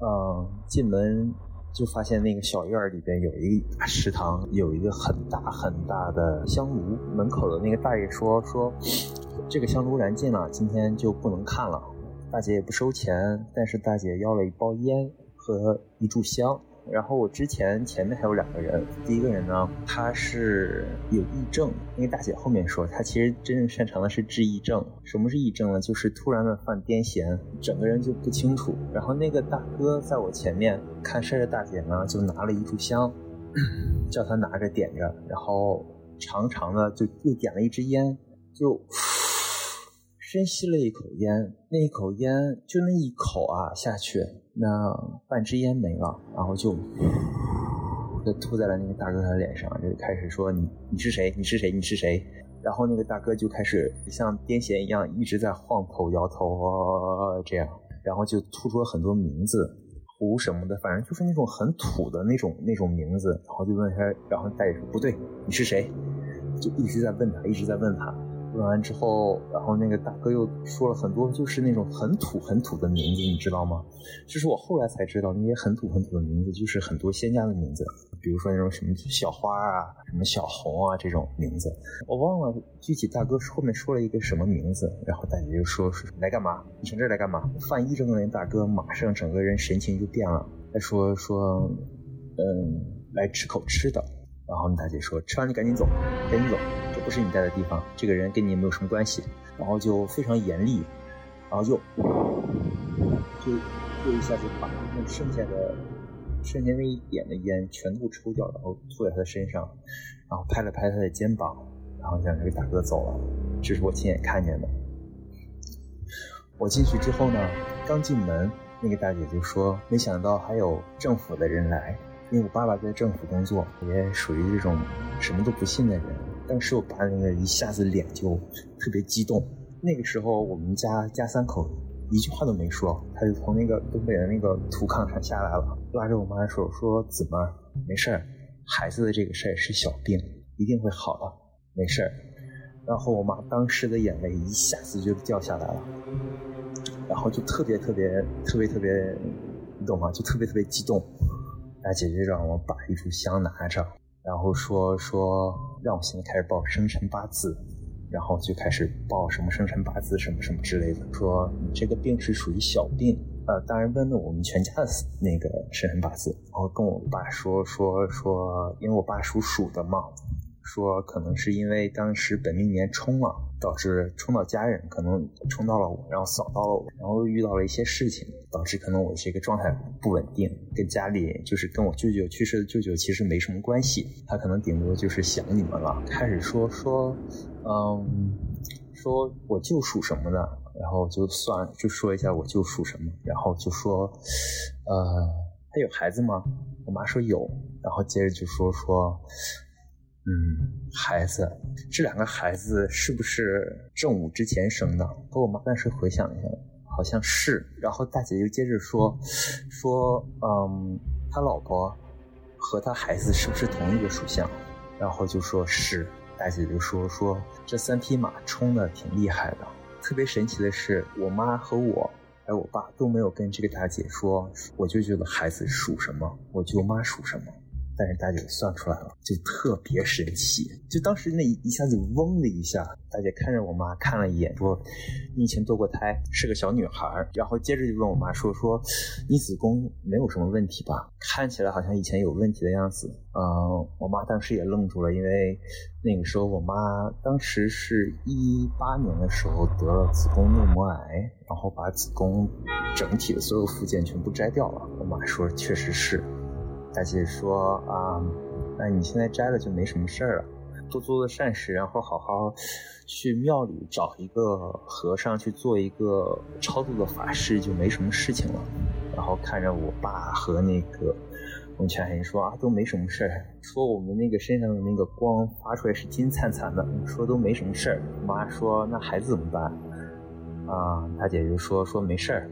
嗯，进门就发现那个小院儿里边有一个大食堂，有一个很大很大的香炉。门口的那个大爷说说，这个香炉燃尽了，今天就不能看了。大姐也不收钱，但是大姐要了一包烟和一炷香。然后我之前前面还有两个人，第一个人呢，他是有癔症，那个大姐后面说，他其实真正擅长的是治癔症。什么是癔症呢？就是突然的犯癫痫，整个人就不清楚。然后那个大哥在我前面看事儿的大姐呢，就拿了一炷香，叫他拿着点着，然后长长的就又点了一支烟，就。深吸了一口烟，那一口烟就那一口啊下去，那半支烟没了，然后就就吐在了那个大哥的脸上，就开始说你你是谁？你是谁？你是谁？然后那个大哥就开始像癫痫一样一直在晃头摇头啊这样，然后就吐出了很多名字，胡什么的，反正就是那种很土的那种那种名字，然后就问他，然后大爷说不对，你是谁？就一直在问他，一直在问他。问完之后，然后那个大哥又说了很多，就是那种很土很土的名字，你知道吗？就是我后来才知道，那些很土很土的名字，就是很多仙家的名字，比如说那种什么小花啊、什么小红啊这种名字。我忘了具体大哥后面说了一个什么名字，然后大姐就说来干嘛？你从这儿来干嘛？范一正的那大哥马上整个人神情就变了，他说说，嗯，来吃口吃的。然后大姐说吃完你赶紧走，赶紧走。不是你待的地方，这个人跟你也没有什么关系，然后就非常严厉，然后就就就一下子把那剩下的剩下那一点的烟全部抽掉，然后吐在他的身上，然后拍了拍他的肩膀，然后让这个大哥走了。这是我亲眼看见的。我进去之后呢，刚进门，那个大姐就说：“没想到还有政府的人来，因为我爸爸在政府工作，也属于这种什么都不信的人。”当时我爸那个一下子脸就特别激动。那个时候我们家家三口一句话都没说，他就从那个东北的那个土炕上下来了，拉着我妈的手说：“怎么，没事儿，孩子的这个事儿是小病，一定会好的，没事儿。”然后我妈当时的眼泪一下子就掉下来了，然后就特别特别特别特别，你懂吗？就特别特别激动。大姐就让我把一炷香拿着。然后说说让我现在开始报生辰八字，然后就开始报什么生辰八字什么什么之类的。说你这个病是属于小病，呃，当然问了我们全家的 那个生辰八字，然后跟我爸说说说，因为我爸属鼠的嘛。说可能是因为当时本命年冲了，导致冲到家人，可能冲到了我，然后扫到了我，然后遇到了一些事情，导致可能我这个状态不稳定，跟家里就是跟我舅舅去世的舅舅其实没什么关系，他可能顶多就是想你们了。开始说说，嗯，说我舅属什么的，然后就算就说一下我舅属什么，然后就说，呃，他有孩子吗？我妈说有，然后接着就说说。嗯，孩子，这两个孩子是不是正午之前生的？和我妈当时回想一下，好像是。然后大姐又接着说，说，嗯，他老婆和他孩子是不是同一个属相？然后就说是。大姐就说说这三匹马冲的挺厉害的。特别神奇的是，我妈和我还有我爸都没有跟这个大姐说，我舅舅的孩子属什么，我舅妈属什么。但是大姐算出来了，就特别神奇。就当时那一下子嗡的一下，大姐看着我妈看了一眼，说：“你以前堕过胎，是个小女孩。”然后接着就问我妈说：“说你子宫没有什么问题吧？看起来好像以前有问题的样子。”嗯，我妈当时也愣住了，因为那个时候我妈当时是一八年的时候得了子宫内膜癌，然后把子宫整体的所有附件全部摘掉了。我妈说：“确实是。”大姐说啊，那你现在摘了就没什么事儿了，多做做善事，然后好好去庙里找一个和尚去做一个超度的法事，就没什么事情了。然后看着我爸和那个温泉人说啊，都没什么事儿，说我们那个身上的那个光发出来是金灿灿的，说都没什么事儿。妈说那孩子怎么办？啊，大姐就说说没事儿，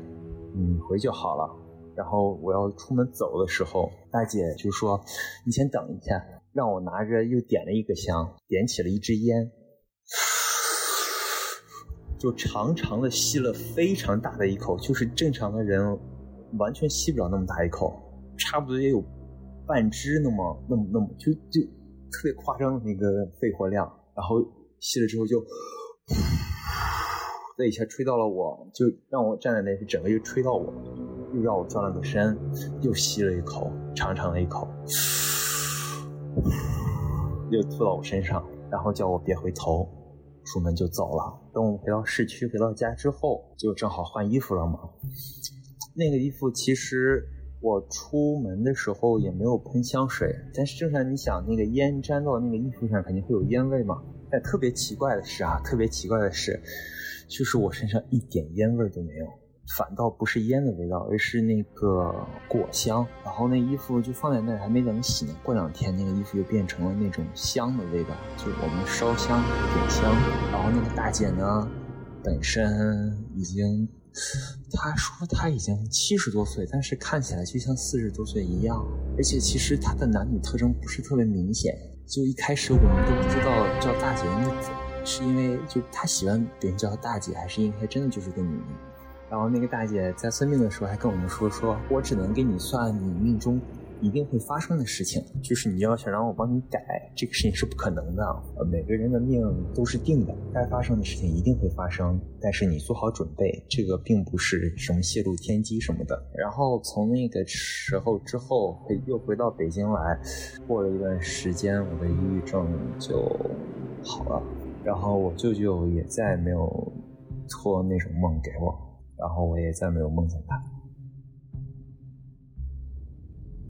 你回就好了。然后我要出门走的时候，大姐就说：“你先等一下。”让我拿着又点了一个香，点起了一支烟，就长长的吸了非常大的一口，就是正常的人完全吸不了那么大一口，差不多也有半支那么那么那么就就特别夸张的那个肺活量。然后吸了之后就，这一下吹到了我，就让我站在那里，整个又吹到我。又让我转了个身，又吸了一口，长长的一口，又吐到我身上，然后叫我别回头，出门就走了。等我回到市区，回到家之后，就正好换衣服了嘛。那个衣服其实我出门的时候也没有喷香水，但是正常你想，那个烟沾到那个衣服上肯定会有烟味嘛。但特别奇怪的是啊，特别奇怪的是，就是我身上一点烟味都没有。反倒不是烟的味道，而是那个果香。然后那衣服就放在那儿还没等洗呢，过两天那个衣服就变成了那种香的味道，就我们烧香点香。然后那个大姐呢，本身已经，她说她已经七十多岁，但是看起来就像四十多岁一样，而且其实她的男女特征不是特别明显。就一开始我们都不知道叫大姐应该怎是因为就她喜欢别人叫她大姐，还是因为她真的就是个女人。然后那个大姐在算命的时候还跟我们说，说我只能给你算你命中一定会发生的事情，就是你要想让我帮你改，这个事情是不可能的。每个人的命都是定的，该发生的事情一定会发生，但是你做好准备，这个并不是什么泄露天机什么的。然后从那个时候之后，又回到北京来，过了一段时间，我的抑郁症就好了，然后我舅舅也再没有托那种梦给我。然后我也再没有梦见他。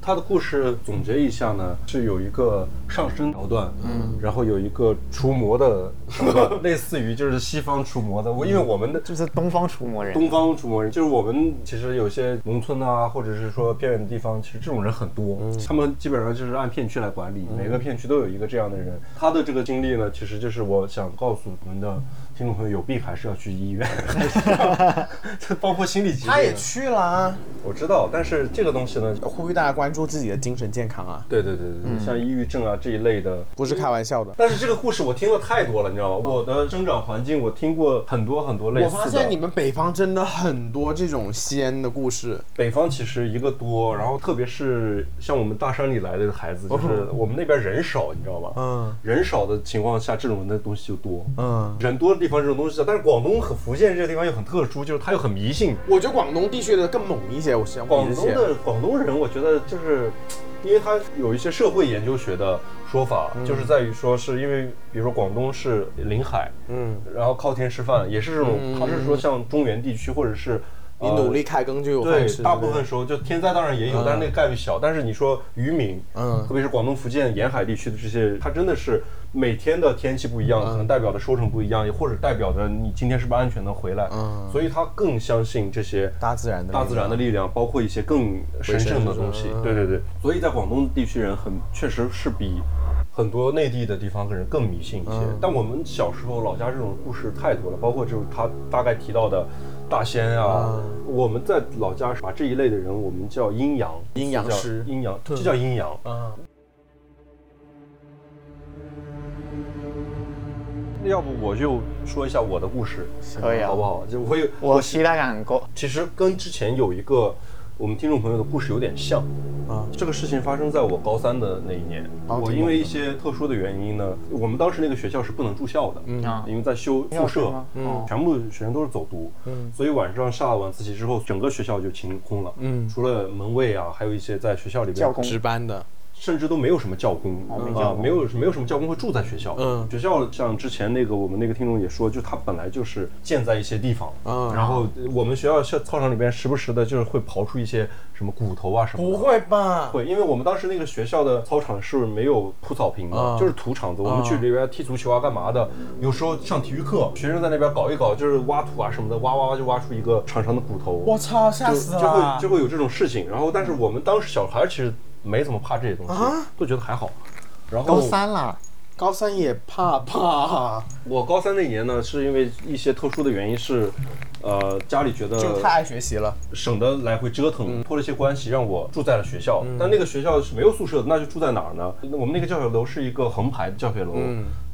他的故事总结一下呢，是有一个上升桥段，嗯，然后有一个除魔的桥段，类似于就是西方除魔的。我因为我们的就是东方除魔人，东方除魔人就是我们其实有些农村啊，或者是说偏远的地方，其实这种人很多，他们基本上就是按片区来管理，每个片区都有一个这样的人。他的这个经历呢，其实就是我想告诉我们的。听众朋友有病还是要去医院，这包括心理疾病。他也去了，我知道，但是这个东西呢，呼吁大家关注自己的精神健康啊。对对对对，像抑郁症啊这一类的，不是开玩笑的。但是这个故事我听了太多了，你知道吗？我的生长环境我听过很多很多类似的。我发现你们北方真的很多这种吸烟的故事。北方其实一个多，然后特别是像我们大山里来的孩子，就是我们那边人少，你知道吧？嗯，人少的情况下，这种的东西就多。嗯，人多。地方这种东西，但是广东和福建这个地方又很特殊，就是它又很迷信。我觉得广东地区的更猛一些。我想广东的广东人，我觉得就是，因为他有一些社会研究学的说法，就是在于说是因为，比如说广东是临海，嗯，然后靠天吃饭，也是这种，他是说像中原地区或者是。你努力开耕就有对，大部分时候就天灾当然也有，但是那个概率小。但是你说渔民，嗯，特别是广东、福建沿海地区的这些，他真的是每天的天气不一样，可能代表的收成不一样，也或者代表着你今天是不是安全的回来。嗯，所以他更相信这些大自然的大自然的力量，包括一些更神圣的东西。对对对，所以在广东地区人很确实是比很多内地的地方的人更迷信一些。但我们小时候老家这种故事太多了，包括就是他大概提到的。大仙啊，我们在老家把这一类的人，我们叫阴阳阴阳师，阴阳这叫阴阳啊。那要不我就说一下我的故事，可以好不好？就我有我期待感够。其实跟之前有一个。我们听众朋友的故事有点像，啊，这个事情发生在我高三的那一年。我因为一些特殊的原因呢，我们当时那个学校是不能住校的，嗯。啊，因为在修宿舍，嗯，全部学生都是走读，嗯，所以晚上下了晚自习之后，整个学校就清空了，嗯，除了门卫啊，还有一些在学校里边值班的。甚至都没有什么教工啊，没有没有什么教工会住在学校。嗯，学校像之前那个我们那个听众也说，就它本来就是建在一些地方。嗯，然后我们学校校操场里边时不时的就是会刨出一些什么骨头啊什么。不会吧？会，因为我们当时那个学校的操场是没有铺草坪的，就是土场子。我们去里边踢足球啊，干嘛的？有时候上体育课，学生在那边搞一搞，就是挖土啊什么的，挖挖挖就挖出一个长长的骨头。我操，吓死了！就会就会有这种事情。然后，但是我们当时小孩其实。没怎么怕这些东西，都觉得还好。然后高三了，高三也怕怕。我高三那年呢，是因为一些特殊的原因，是呃家里觉得就太爱学习了，省得来回折腾，托了一些关系让我住在了学校。但那个学校是没有宿舍的，那就住在哪儿呢？我们那个教学楼是一个横排的教学楼，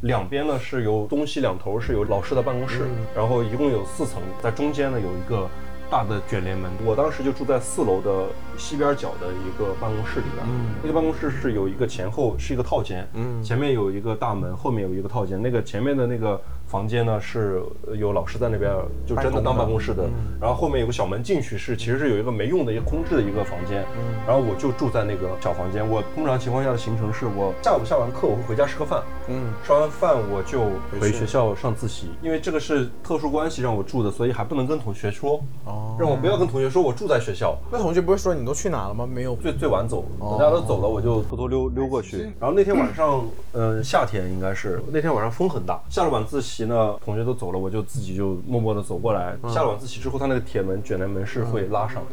两边呢是有东西两头是有老师的办公室，然后一共有四层，在中间呢有一个。大的卷帘门，我当时就住在四楼的西边角的一个办公室里边。嗯，那个办公室是有一个前后是一个套间，嗯，前面有一个大门，后面有一个套间。那个前面的那个。房间呢是有老师在那边，就真的当办公室的。然后后面有个小门进去是其实是有一个没用的一个空置的一个房间。然后我就住在那个小房间。我通常情况下的行程是我下午下完课我会回家吃个饭，嗯，吃完饭我就回学校上自习。因为这个是特殊关系让我住的，所以还不能跟同学说，哦，让我不要跟同学说我住在学校。那同学不会说你都去哪了吗？没有，最最晚走，大家都走了，我就偷偷溜溜过去。然后那天晚上，嗯，夏天应该是那天晚上风很大，下了晚自习。习呢，同学都走了，我就自己就默默的走过来。嗯。下了晚自习之后，他那个铁门卷帘门是会拉上的，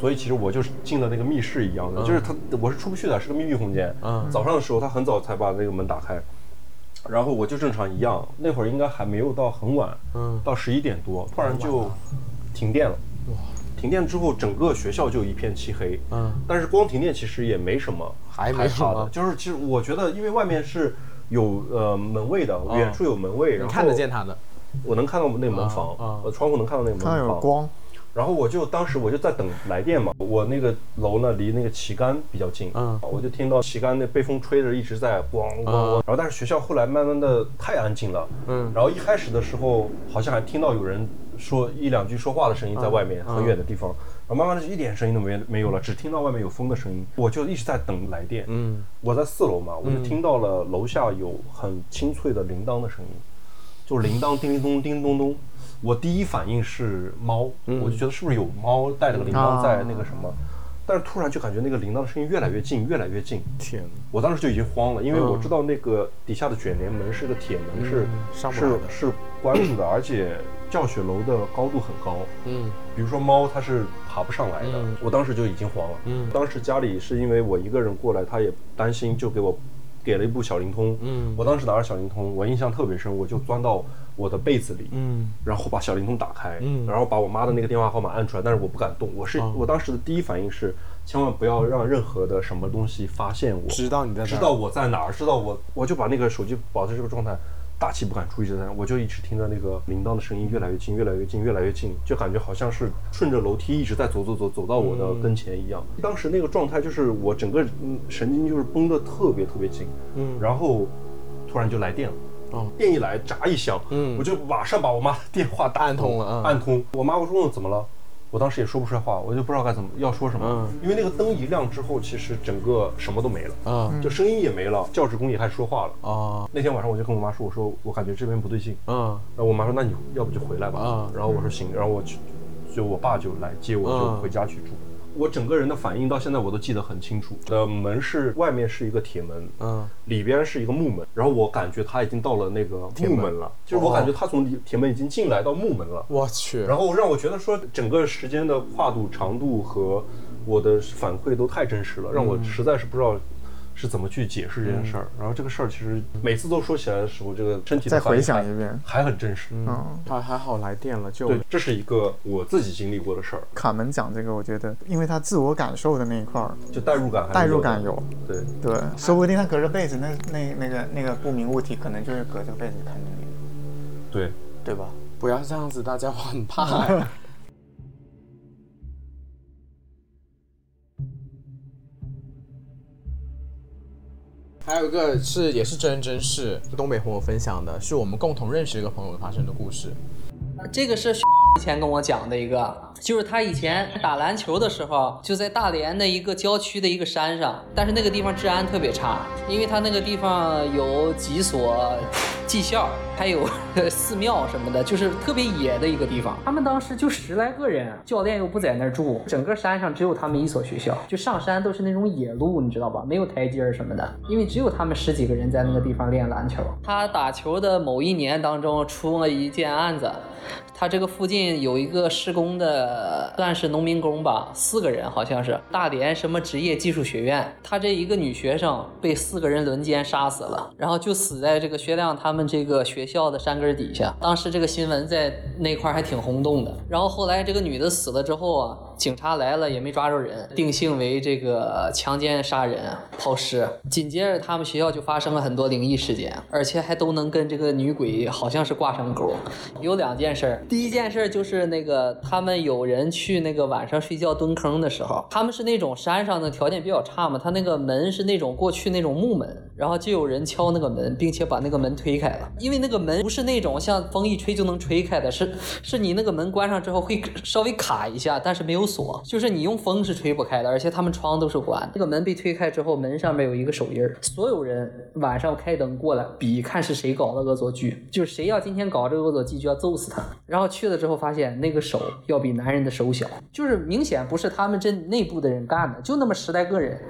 所以其实我就是进了那个密室一样的，嗯。就是他我是出不去的，是个密闭空间。嗯。早上的时候他很早才把那个门打开，然后我就正常一样，那会儿应该还没有到很晚，嗯。到十一点多，突然就停电了。哇。停电之后，整个学校就一片漆黑。嗯，但是光停电其实也没什么还没害怕的，就是其实我觉得，因为外面是有呃门卫的，远处有门卫，然后看得见他的，我能看到那个门房，啊。呃，窗户能看到那个门房，有光，然后我就当时我就在等来电嘛，我那个楼呢离那个旗杆比较近，嗯。我就听到旗杆那被风吹着一直在咣咣然后但是学校后来慢慢的太安静了，嗯。然后一开始的时候好像还听到有人说一两句说话的声音在外面、嗯。很远的地方，然后慢慢的就一点声音都没没有了，只听到外面有风的声音，我就一直在等来电，嗯我在四楼嘛，我就嗯听到了楼下有很清脆的铃铛的声音，就是铃铛叮叮咚叮叮咚咚。我第一反应是猫，嗯我就觉得是不是有猫带着个铃铛在那个什么，但是突然就感觉那个铃铛的声音越来越近，越来越近。天，我当时就已经慌了，因为嗯我知道那个底下的卷帘门是个铁门，是嗯上不是是关住的，而且教学楼的高度很高。嗯比如说猫，它是爬不上来的。嗯我当时就已经慌了。嗯当时家里是因为我一个人过来，他也担心，就给我给了一部小灵通。嗯我当时拿着小灵通，我印象特别深，我就钻到我的被子里，嗯然后把小灵通打开，嗯然后把我妈的那个电话号码按出来，但是我不敢动。我是、哦我当时的第一反应是，千万不要让任何的什么东西发现我，知道你在知道我在哪儿，知道我，我就把那个手机保持这个状态。大气不敢出，一直在那，我就一直听着那个铃铛的声音越来越近，越来越近，越来越近，就感觉好像是顺着楼梯一直在走走走走到我的跟前一样。当时那个状态就是我整个嗯神经就是绷得特别特别紧，嗯然后突然就来电了。哦电一来，炸一响，嗯我就马上把我妈的电话打按通了嗯按通。我妈我说怎么了？我当时也说不出来话，我就不知道该怎么要说什么，嗯。因为那个灯一亮之后，其实整个什么都没了，啊就声音也没了，教职工也开始说话了。啊那天晚上我就跟我妈说，我说我感觉这边不对劲，嗯。然后我妈说那你要不就回来吧，啊然后我说行，然后我就就我爸就来接我，就嗯。回家去住。我整个人的反应到现在我都记得很清楚。呃门是外面是一个铁门，嗯。里边是一个木门，然后我感觉他已经到了那个木门了，就是我感觉他从铁门已经进来到木门了。我去，然后让我觉得说整个时间的跨度、长度和我的反馈都太真实了，让我嗯。实在是不知道是怎么去解释这件事儿。然后这个事儿其实每次都说起来的时候，这个身体再回想一遍。还很真实。嗯，还还好来电了，就对，这是一个我自己经历过的事儿，卡门讲这个，我觉得，因为他自我感受的那一块儿，就代入感还代入感有，对，对，说不定他隔着被子，那那那个那个不明物体，可能就是隔着被子看着你，对，对吧？不要这样子，大家我很怕。还有一个是也是真人真事，东北朋友分享的，是我们共同认识一个朋友发生的故事。这个是以前跟我讲的一个，就是他以前打篮球的时候，就在大连的一个郊区的一个山上，但是那个地方治安特别差，因为他那个地方有几所技校，还有寺庙什么的，就是特别野的一个地方。他们当时就十来个人，教练又不在那儿住，整个山上只有他们一所学校，就上山都是那种野路，你知道吧？没有台阶儿什么的，因为只有他们十几个人在那个地方练篮球。他打球的某一年当中出了一件案子。他这个附近有一个施工的，算是农民工吧，四个人好像是大连什么职业技术学院。他这一个女学生被四个人轮奸杀死了，然后就死在这个薛亮他们这个学校的山根底下。当时这个新闻在那块还挺轰动的。然后后来这个女的死了之后啊，警察来了也没抓着人，定性为这个强奸杀人抛尸。紧接着他们学校就发生了很多灵异事件，而且还都能跟这个女鬼好像是挂上钩。有两件事儿，第一件事儿就是那个他们有人去那个晚上睡觉蹲坑的时候，他们是那种山上的条件比较差嘛，他那个门是那种过去那种木门，然后就有人敲那个门，并且把那个门推开了，因为那个门不是那种像风一吹就能吹开的，是是你那个门关上之后会稍微卡一下，但是没有锁，就是你用风是吹不开的，而且他们窗都是关。这个门被推开之后，门上面有一个手印，所有人晚上开灯过来比看是谁搞的恶作剧，就是谁要今天搞这个恶作剧就要揍死他。然后去了之后发现那个手要比男人的手小，就是明显不是他们这内部的人干的，就那么十来个人，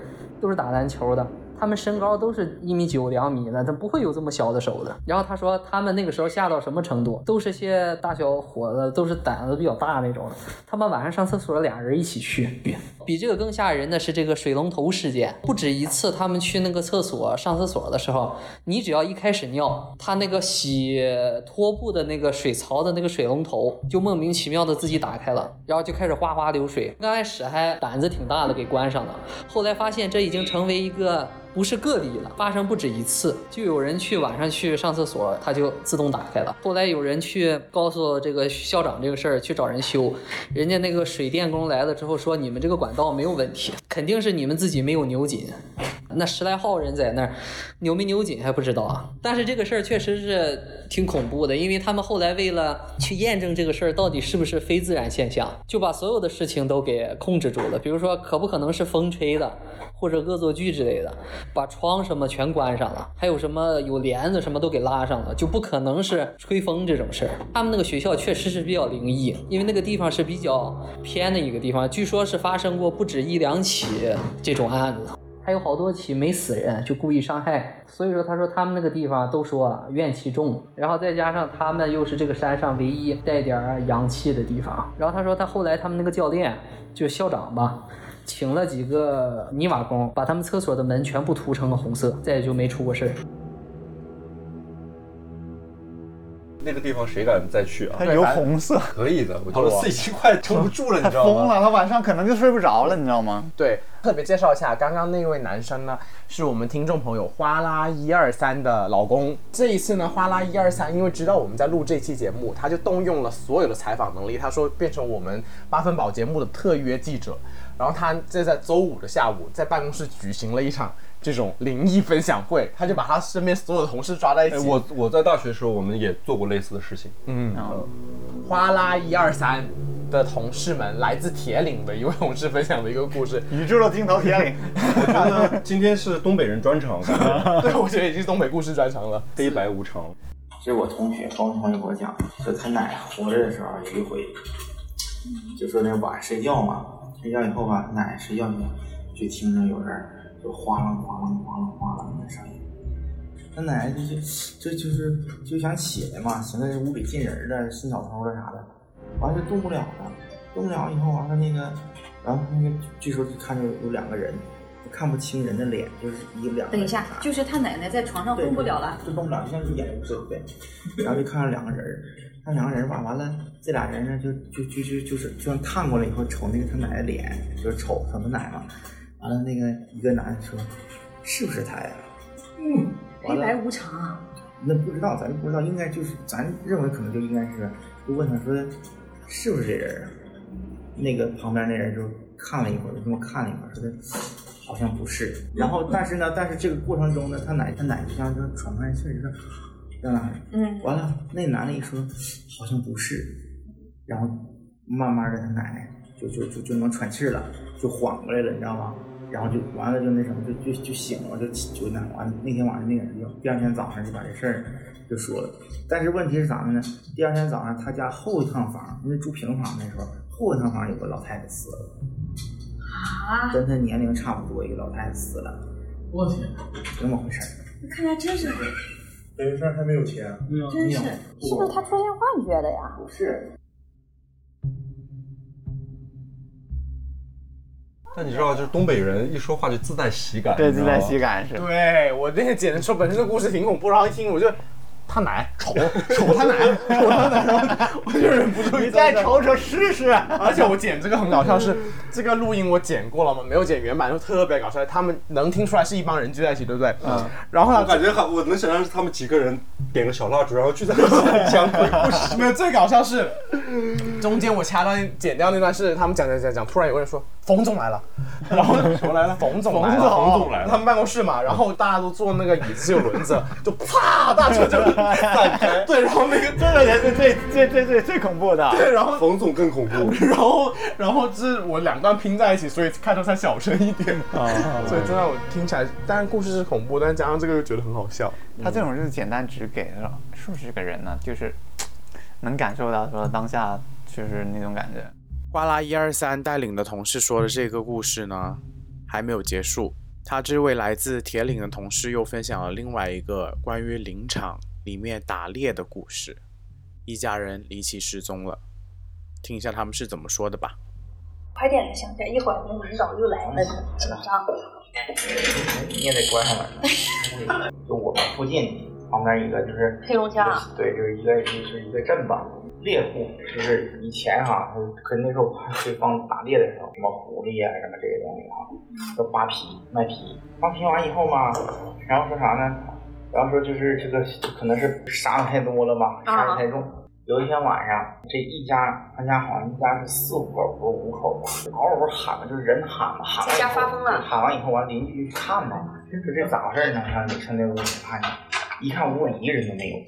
都是打篮球的。他们身高都是一米九、两米的，他不会有这么小的手的。然后他说他们那个时候吓到什么程度，都是些大小伙子，都是胆子比较大那种的。他们晚上上厕所俩人一起去，比这个更吓人的是这个水龙头事件，不止一次。他们去那个厕所上厕所的时候，你只要一开始尿，他那个洗拖布的那个水槽的那个水龙头就莫名其妙的自己打开了，然后就开始哗哗流水。刚开始还胆子挺大的给关上了，后来发现这已经成为一个。不是个例了，发生不止一次，就有人去晚上去上厕所，它就自动打开了。后来有人去告诉这个校长这个事儿，去找人修，人家那个水电工来了之后说，你们这个管道没有问题，肯定是你们自己没有扭紧。那十来号人在那儿，扭没扭紧还不知道啊。但是这个事儿确实是挺恐怖的，因为他们后来为了去验证这个事儿到底是不是非自然现象，就把所有的事情都给控制住了。比如说，可不可能是风吹的，或者恶作剧之类的。把窗什么全关上了，还有什么有帘子什么都给拉上了，就不可能是吹风这种事儿。他们那个学校确实是比较灵异，因为那个地方是比较偏的一个地方，据说是发生过不止一两起这种案子，还有好多起没死人就故意伤害。所以说，他说他们那个地方都说怨气重，然后再加上他们又是这个山上唯一带点阳气的地方。然后他说他后来他们那个教练就校长吧。请了几个泥瓦工，把他们厕所的门全部涂成了红色，再也就没出过事儿。那个地方谁敢再去啊？它有红色，可以的。我觉得已经快撑不住了，你知道吗？疯了，他晚上可能就睡不着了，你知道吗？对，特别介绍一下，刚刚那位男生呢，是我们听众朋友花拉一二三的老公。这一次呢，花拉一二三因为知道我们在录这期节目，他就动用了所有的采访能力，他说变成我们八分宝节目的特约记者。然后他这在周五的下午在办公室举行了一场这种灵异分享会，他就把他身边所有的同事抓在一起。我我在大学的时候，我们也做过类似的事情。嗯，哗啦一二三的同事们来自铁岭的一位同事分享的一个故事，宇宙的尽头铁岭。我觉得今天是东北人专场，对，我觉得已经是东北故事专场了。黑白无常，这是我同学高中同学给我讲，说他奶活着的时候有一回，就说那晚上睡觉嘛。睡觉以后吧，奶睡觉去，就听着有人就哗啷哗啷哗啷哗啷的声音。他奶奶就是就就是就想起来嘛，寻思屋里进人了，是小偷了啥的，完就动不了了，动不了以后完了那个，然后那个这时候就看见有两个人，看不清人的脸，就是一两。等一下，就是他奶奶在床上动不了了，就动不了，就像是演对对，然后就看着两个人。那两个人吧，完了，这俩人呢，就就就就就是就像探过来以后瞅那个他奶奶脸，就是瞅瞅他奶嘛。完了，那个一个男的说：“是不是他呀？”嗯，黑白无常啊。那不知道，咱不知道，应该就是咱认为可能就应该是，就问他说：“是不是这人啊？”那个旁边那人就看了一会儿，就这么看了一会儿，说的好像不是。然后，但是呢，但是这个过程中呢，他奶他奶就像就喘不上气，就是。在哪？嗯，完了，那男的一说，好像不是，然后慢慢的，他奶奶就就就就能喘气了，就缓过来了，你知道吗？然后就完了，就那什么，就就就醒了，就就那完那天晚上那个人就第二天早上就把这事儿就说了。但是问题是咋的呢？第二天早上他家后一趟房，因为住平房那时候，后一趟房有个老太太死了，啊，跟他年龄差不多一个老太太死了，我天，怎么回事？那看来真是。等于事，还没有钱，真是，是不是他出现幻觉了呀？不是。但你知道，就是东北人一说话就自带喜感，对，自带喜感是。对我那天简直说，本身这故事挺恐怖，然后一听我就。他奶瞅瞅他奶瞅他奶，然后 我就忍不住，你再瞅瞅试试。而且我剪这个很搞笑，是这个录音我剪过了吗？没有剪原版，就特别搞笑。他们能听出来是一帮人聚在一起，对不对？嗯。然后我感觉好，我能想象是他们几个人点个小蜡烛，然后聚在一起讲鬼故事。没有，最搞笑是中间我掐断剪掉那段是他们讲讲讲讲，突然有个人说冯总来了，然后什么来了？冯总来了，冯总来了。他们办公室嘛，然后大家都坐那个椅子有轮子，就啪，大车就。散开，对，然后那个这个才是最最最最最恐怖的，对，然后冯总更恐怖，然后然后是我两段拼在一起，所以开头才小声一点啊，所以真的我听起来，当然故事是恐怖，但是加上这个又觉得很好笑。他这种就是简单直给了数十个人呢，就是能感受到说当下就是那种感觉。瓜啦一二三带领的同事说的这个故事呢，还没有结束。他这位来自铁岭的同事又分享了另外一个关于林场里面打猎的故事，一家人离奇失踪了。听一下他们是怎么说的吧。快点的，香姐，一会儿那蚊子又来了，紧张。你也得关上门。就我们附近旁边一个就是黑龙江，对，就是一个就是一个镇吧。猎户就是以前哈，可那时候对方打猎的时候，什么狐狸啊，什么这些东西哈，都扒皮卖皮。扒皮完以后嘛，然后说啥呢？然后说就是这个可能是杀的太多了吧，杀的太重。有一天晚上，这一家他家好像一家是四口不是五口吧，嗷嗷喊嘛，就是人喊嘛，喊完家发疯了，喊完以后完邻居去看嘛，说这咋回事呢？上你上那屋里看去。一看屋里一个人都没有，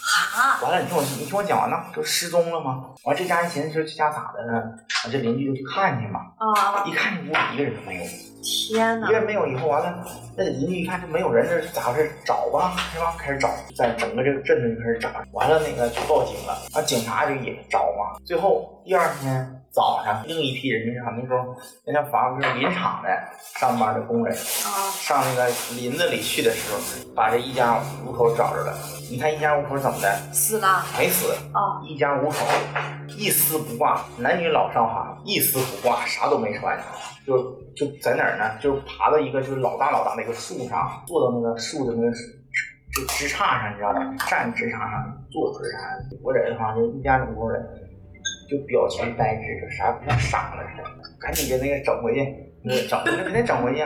完了，你听我，你听我讲完呢，就失踪了吗？完这家人寻思说这家咋的呢？完这邻居就去看去嘛，啊，一看这屋里一个人都没有，天哪！一个人没有以后完了，那邻居一看这没有人，这是咋回事？找吧，是吧？开始找，在整个这个镇子就开始找，完了那个就报警了，啊，警察就也找嘛。最后第二天早上，另一批人就是那时候那家房就是林场的上班的工人啊，上那个林子里去的时候，把这一家五口找着了。你看一家五口怎么的？死了？没死。啊，一家五口一丝不挂，男女老少哈，一丝不挂，啥都没穿，就就在哪儿呢？就爬到一个就是老大老大的一个树上，坐到那个树的那个就枝杈上，你知道吧？站枝杈上，坐枝杈，五个人哈，就一家五口人，就表情呆滞，就啥不像傻了似的，赶紧给那个整回去，那个整，那肯定整回去。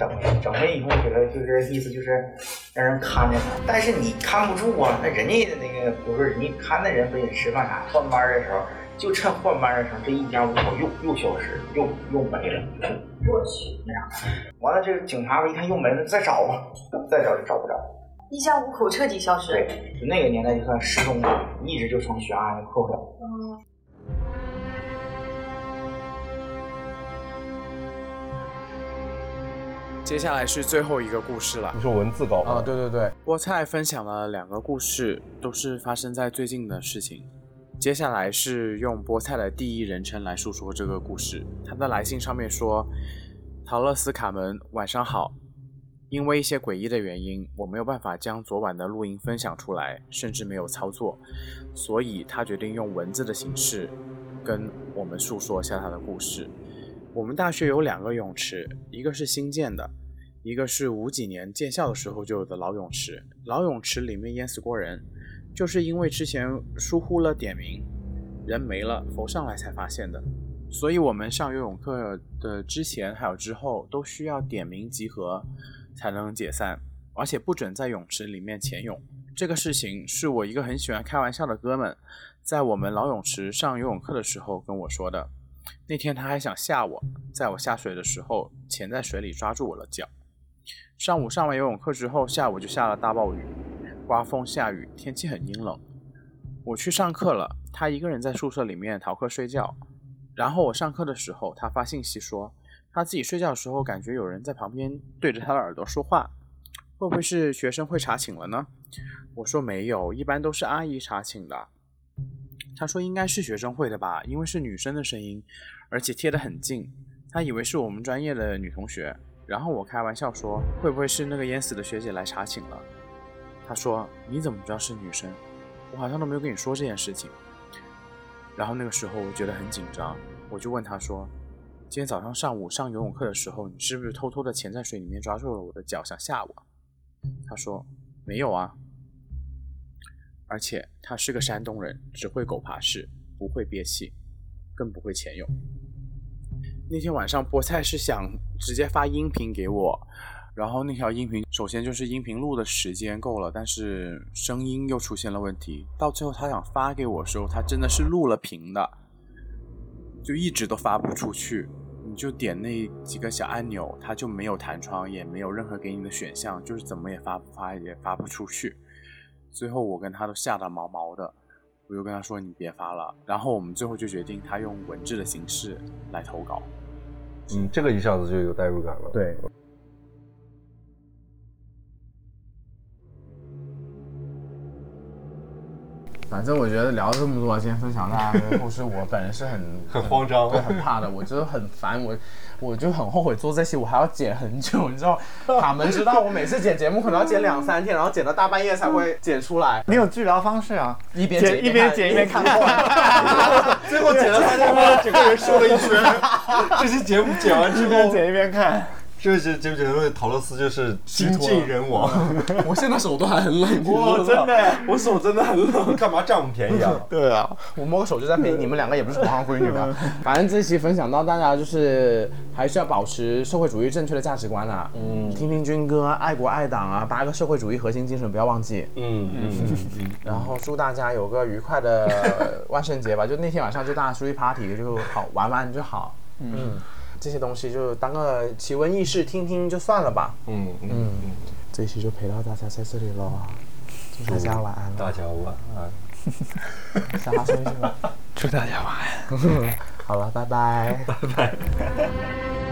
整回去，整回去以后，觉得就是意思就是让人看着他，但是你看不住啊。那人家的那个，比如说人家看那人不也吃饭啥？换班的时候，就趁换班的时候，这一家五口又又消失，又又没了。我去，那啥，完了这个警察一看又没了，再找吧，再找就找不着。一家五口彻底消失。对，就那个年代就算失踪了，一直就成悬案破不了。嗯。接下来是最后一个故事了。你说文字稿啊？对对对，菠菜分享了两个故事，都是发生在最近的事情。接下来是用菠菜的第一人称来述说这个故事。他的来信上面说：“陶乐斯卡门，晚上好。因为一些诡异的原因，我没有办法将昨晚的录音分享出来，甚至没有操作，所以他决定用文字的形式跟我们述说一下他的故事。我们大学有两个泳池，一个是新建的。”一个是五几年建校的时候就有的老泳池，老泳池里面淹死过人，就是因为之前疏忽了点名，人没了浮上来才发现的。所以我们上游泳课的之前还有之后都需要点名集合才能解散，而且不准在泳池里面潜泳。这个事情是我一个很喜欢开玩笑的哥们在我们老泳池上游泳课的时候跟我说的。那天他还想吓我，在我下水的时候潜在水里抓住我的脚。上午上完游泳课之后，下午就下了大暴雨，刮风下雨，天气很阴冷。我去上课了，他一个人在宿舍里面逃课睡觉。然后我上课的时候，他发信息说，他自己睡觉的时候感觉有人在旁边对着他的耳朵说话，会不会是学生会查寝了呢？我说没有，一般都是阿姨查寝的。他说应该是学生会的吧，因为是女生的声音，而且贴得很近，他以为是我们专业的女同学。然后我开玩笑说，会不会是那个淹死的学姐来查寝了？他说：“你怎么知道是女生？我好像都没有跟你说这件事情。”然后那个时候我觉得很紧张，我就问他说：“今天早上上午上游泳课的时候，你是不是偷偷的潜在水里面抓住了我的脚，想吓我？”他说：“没有啊，而且他是个山东人，只会狗爬式，不会憋气，更不会潜泳。”那天晚上，菠菜是想直接发音频给我，然后那条音频首先就是音频录的时间够了，但是声音又出现了问题。到最后他想发给我的时候，他真的是录了屏的，就一直都发不出去。你就点那几个小按钮，它就没有弹窗，也没有任何给你的选项，就是怎么也发不发也发不出去。最后我跟他都吓得毛毛的，我就跟他说你别发了。然后我们最后就决定他用文字的形式来投稿。嗯，这个一下子就有代入感了。对。反正我觉得聊了这么多，今天分享大家的故事，我本人是很 很慌张对，很怕的，我觉得很烦，我我就很后悔做这些，我还要剪很久，你知道，他们知道我每次剪节目可能要剪两三天，然后剪到大半夜才会剪出来。你有治疗方式啊，一边剪一边剪一边看，最后剪了他他妈整个人瘦了一圈。这期节目剪完之后，一边剪一边看。这期节目剪完之后，陶乐斯就是精尽人亡。我现在手都还很冷，哇，真的，我手真的很冷。干嘛占我们便宜啊？对啊，我摸个手就在陪你们两个，也不是皇上闺女吧？反正这期分享到大家就是还是要保持社会主义正确的价值观啊，嗯，听听军歌，爱国爱党啊，八个社会主义核心精神不要忘记。嗯嗯嗯嗯。然后祝大家有个愉快的万圣节吧，就那天晚上就大家出去 party 就好玩玩就好。嗯。这些东西就当个奇闻异事听听就算了吧。嗯嗯嗯，这期就陪到大家在这里了，祝大家晚安了。大家晚安。小哈说一句吧。祝大家晚安。好了，拜拜。拜拜。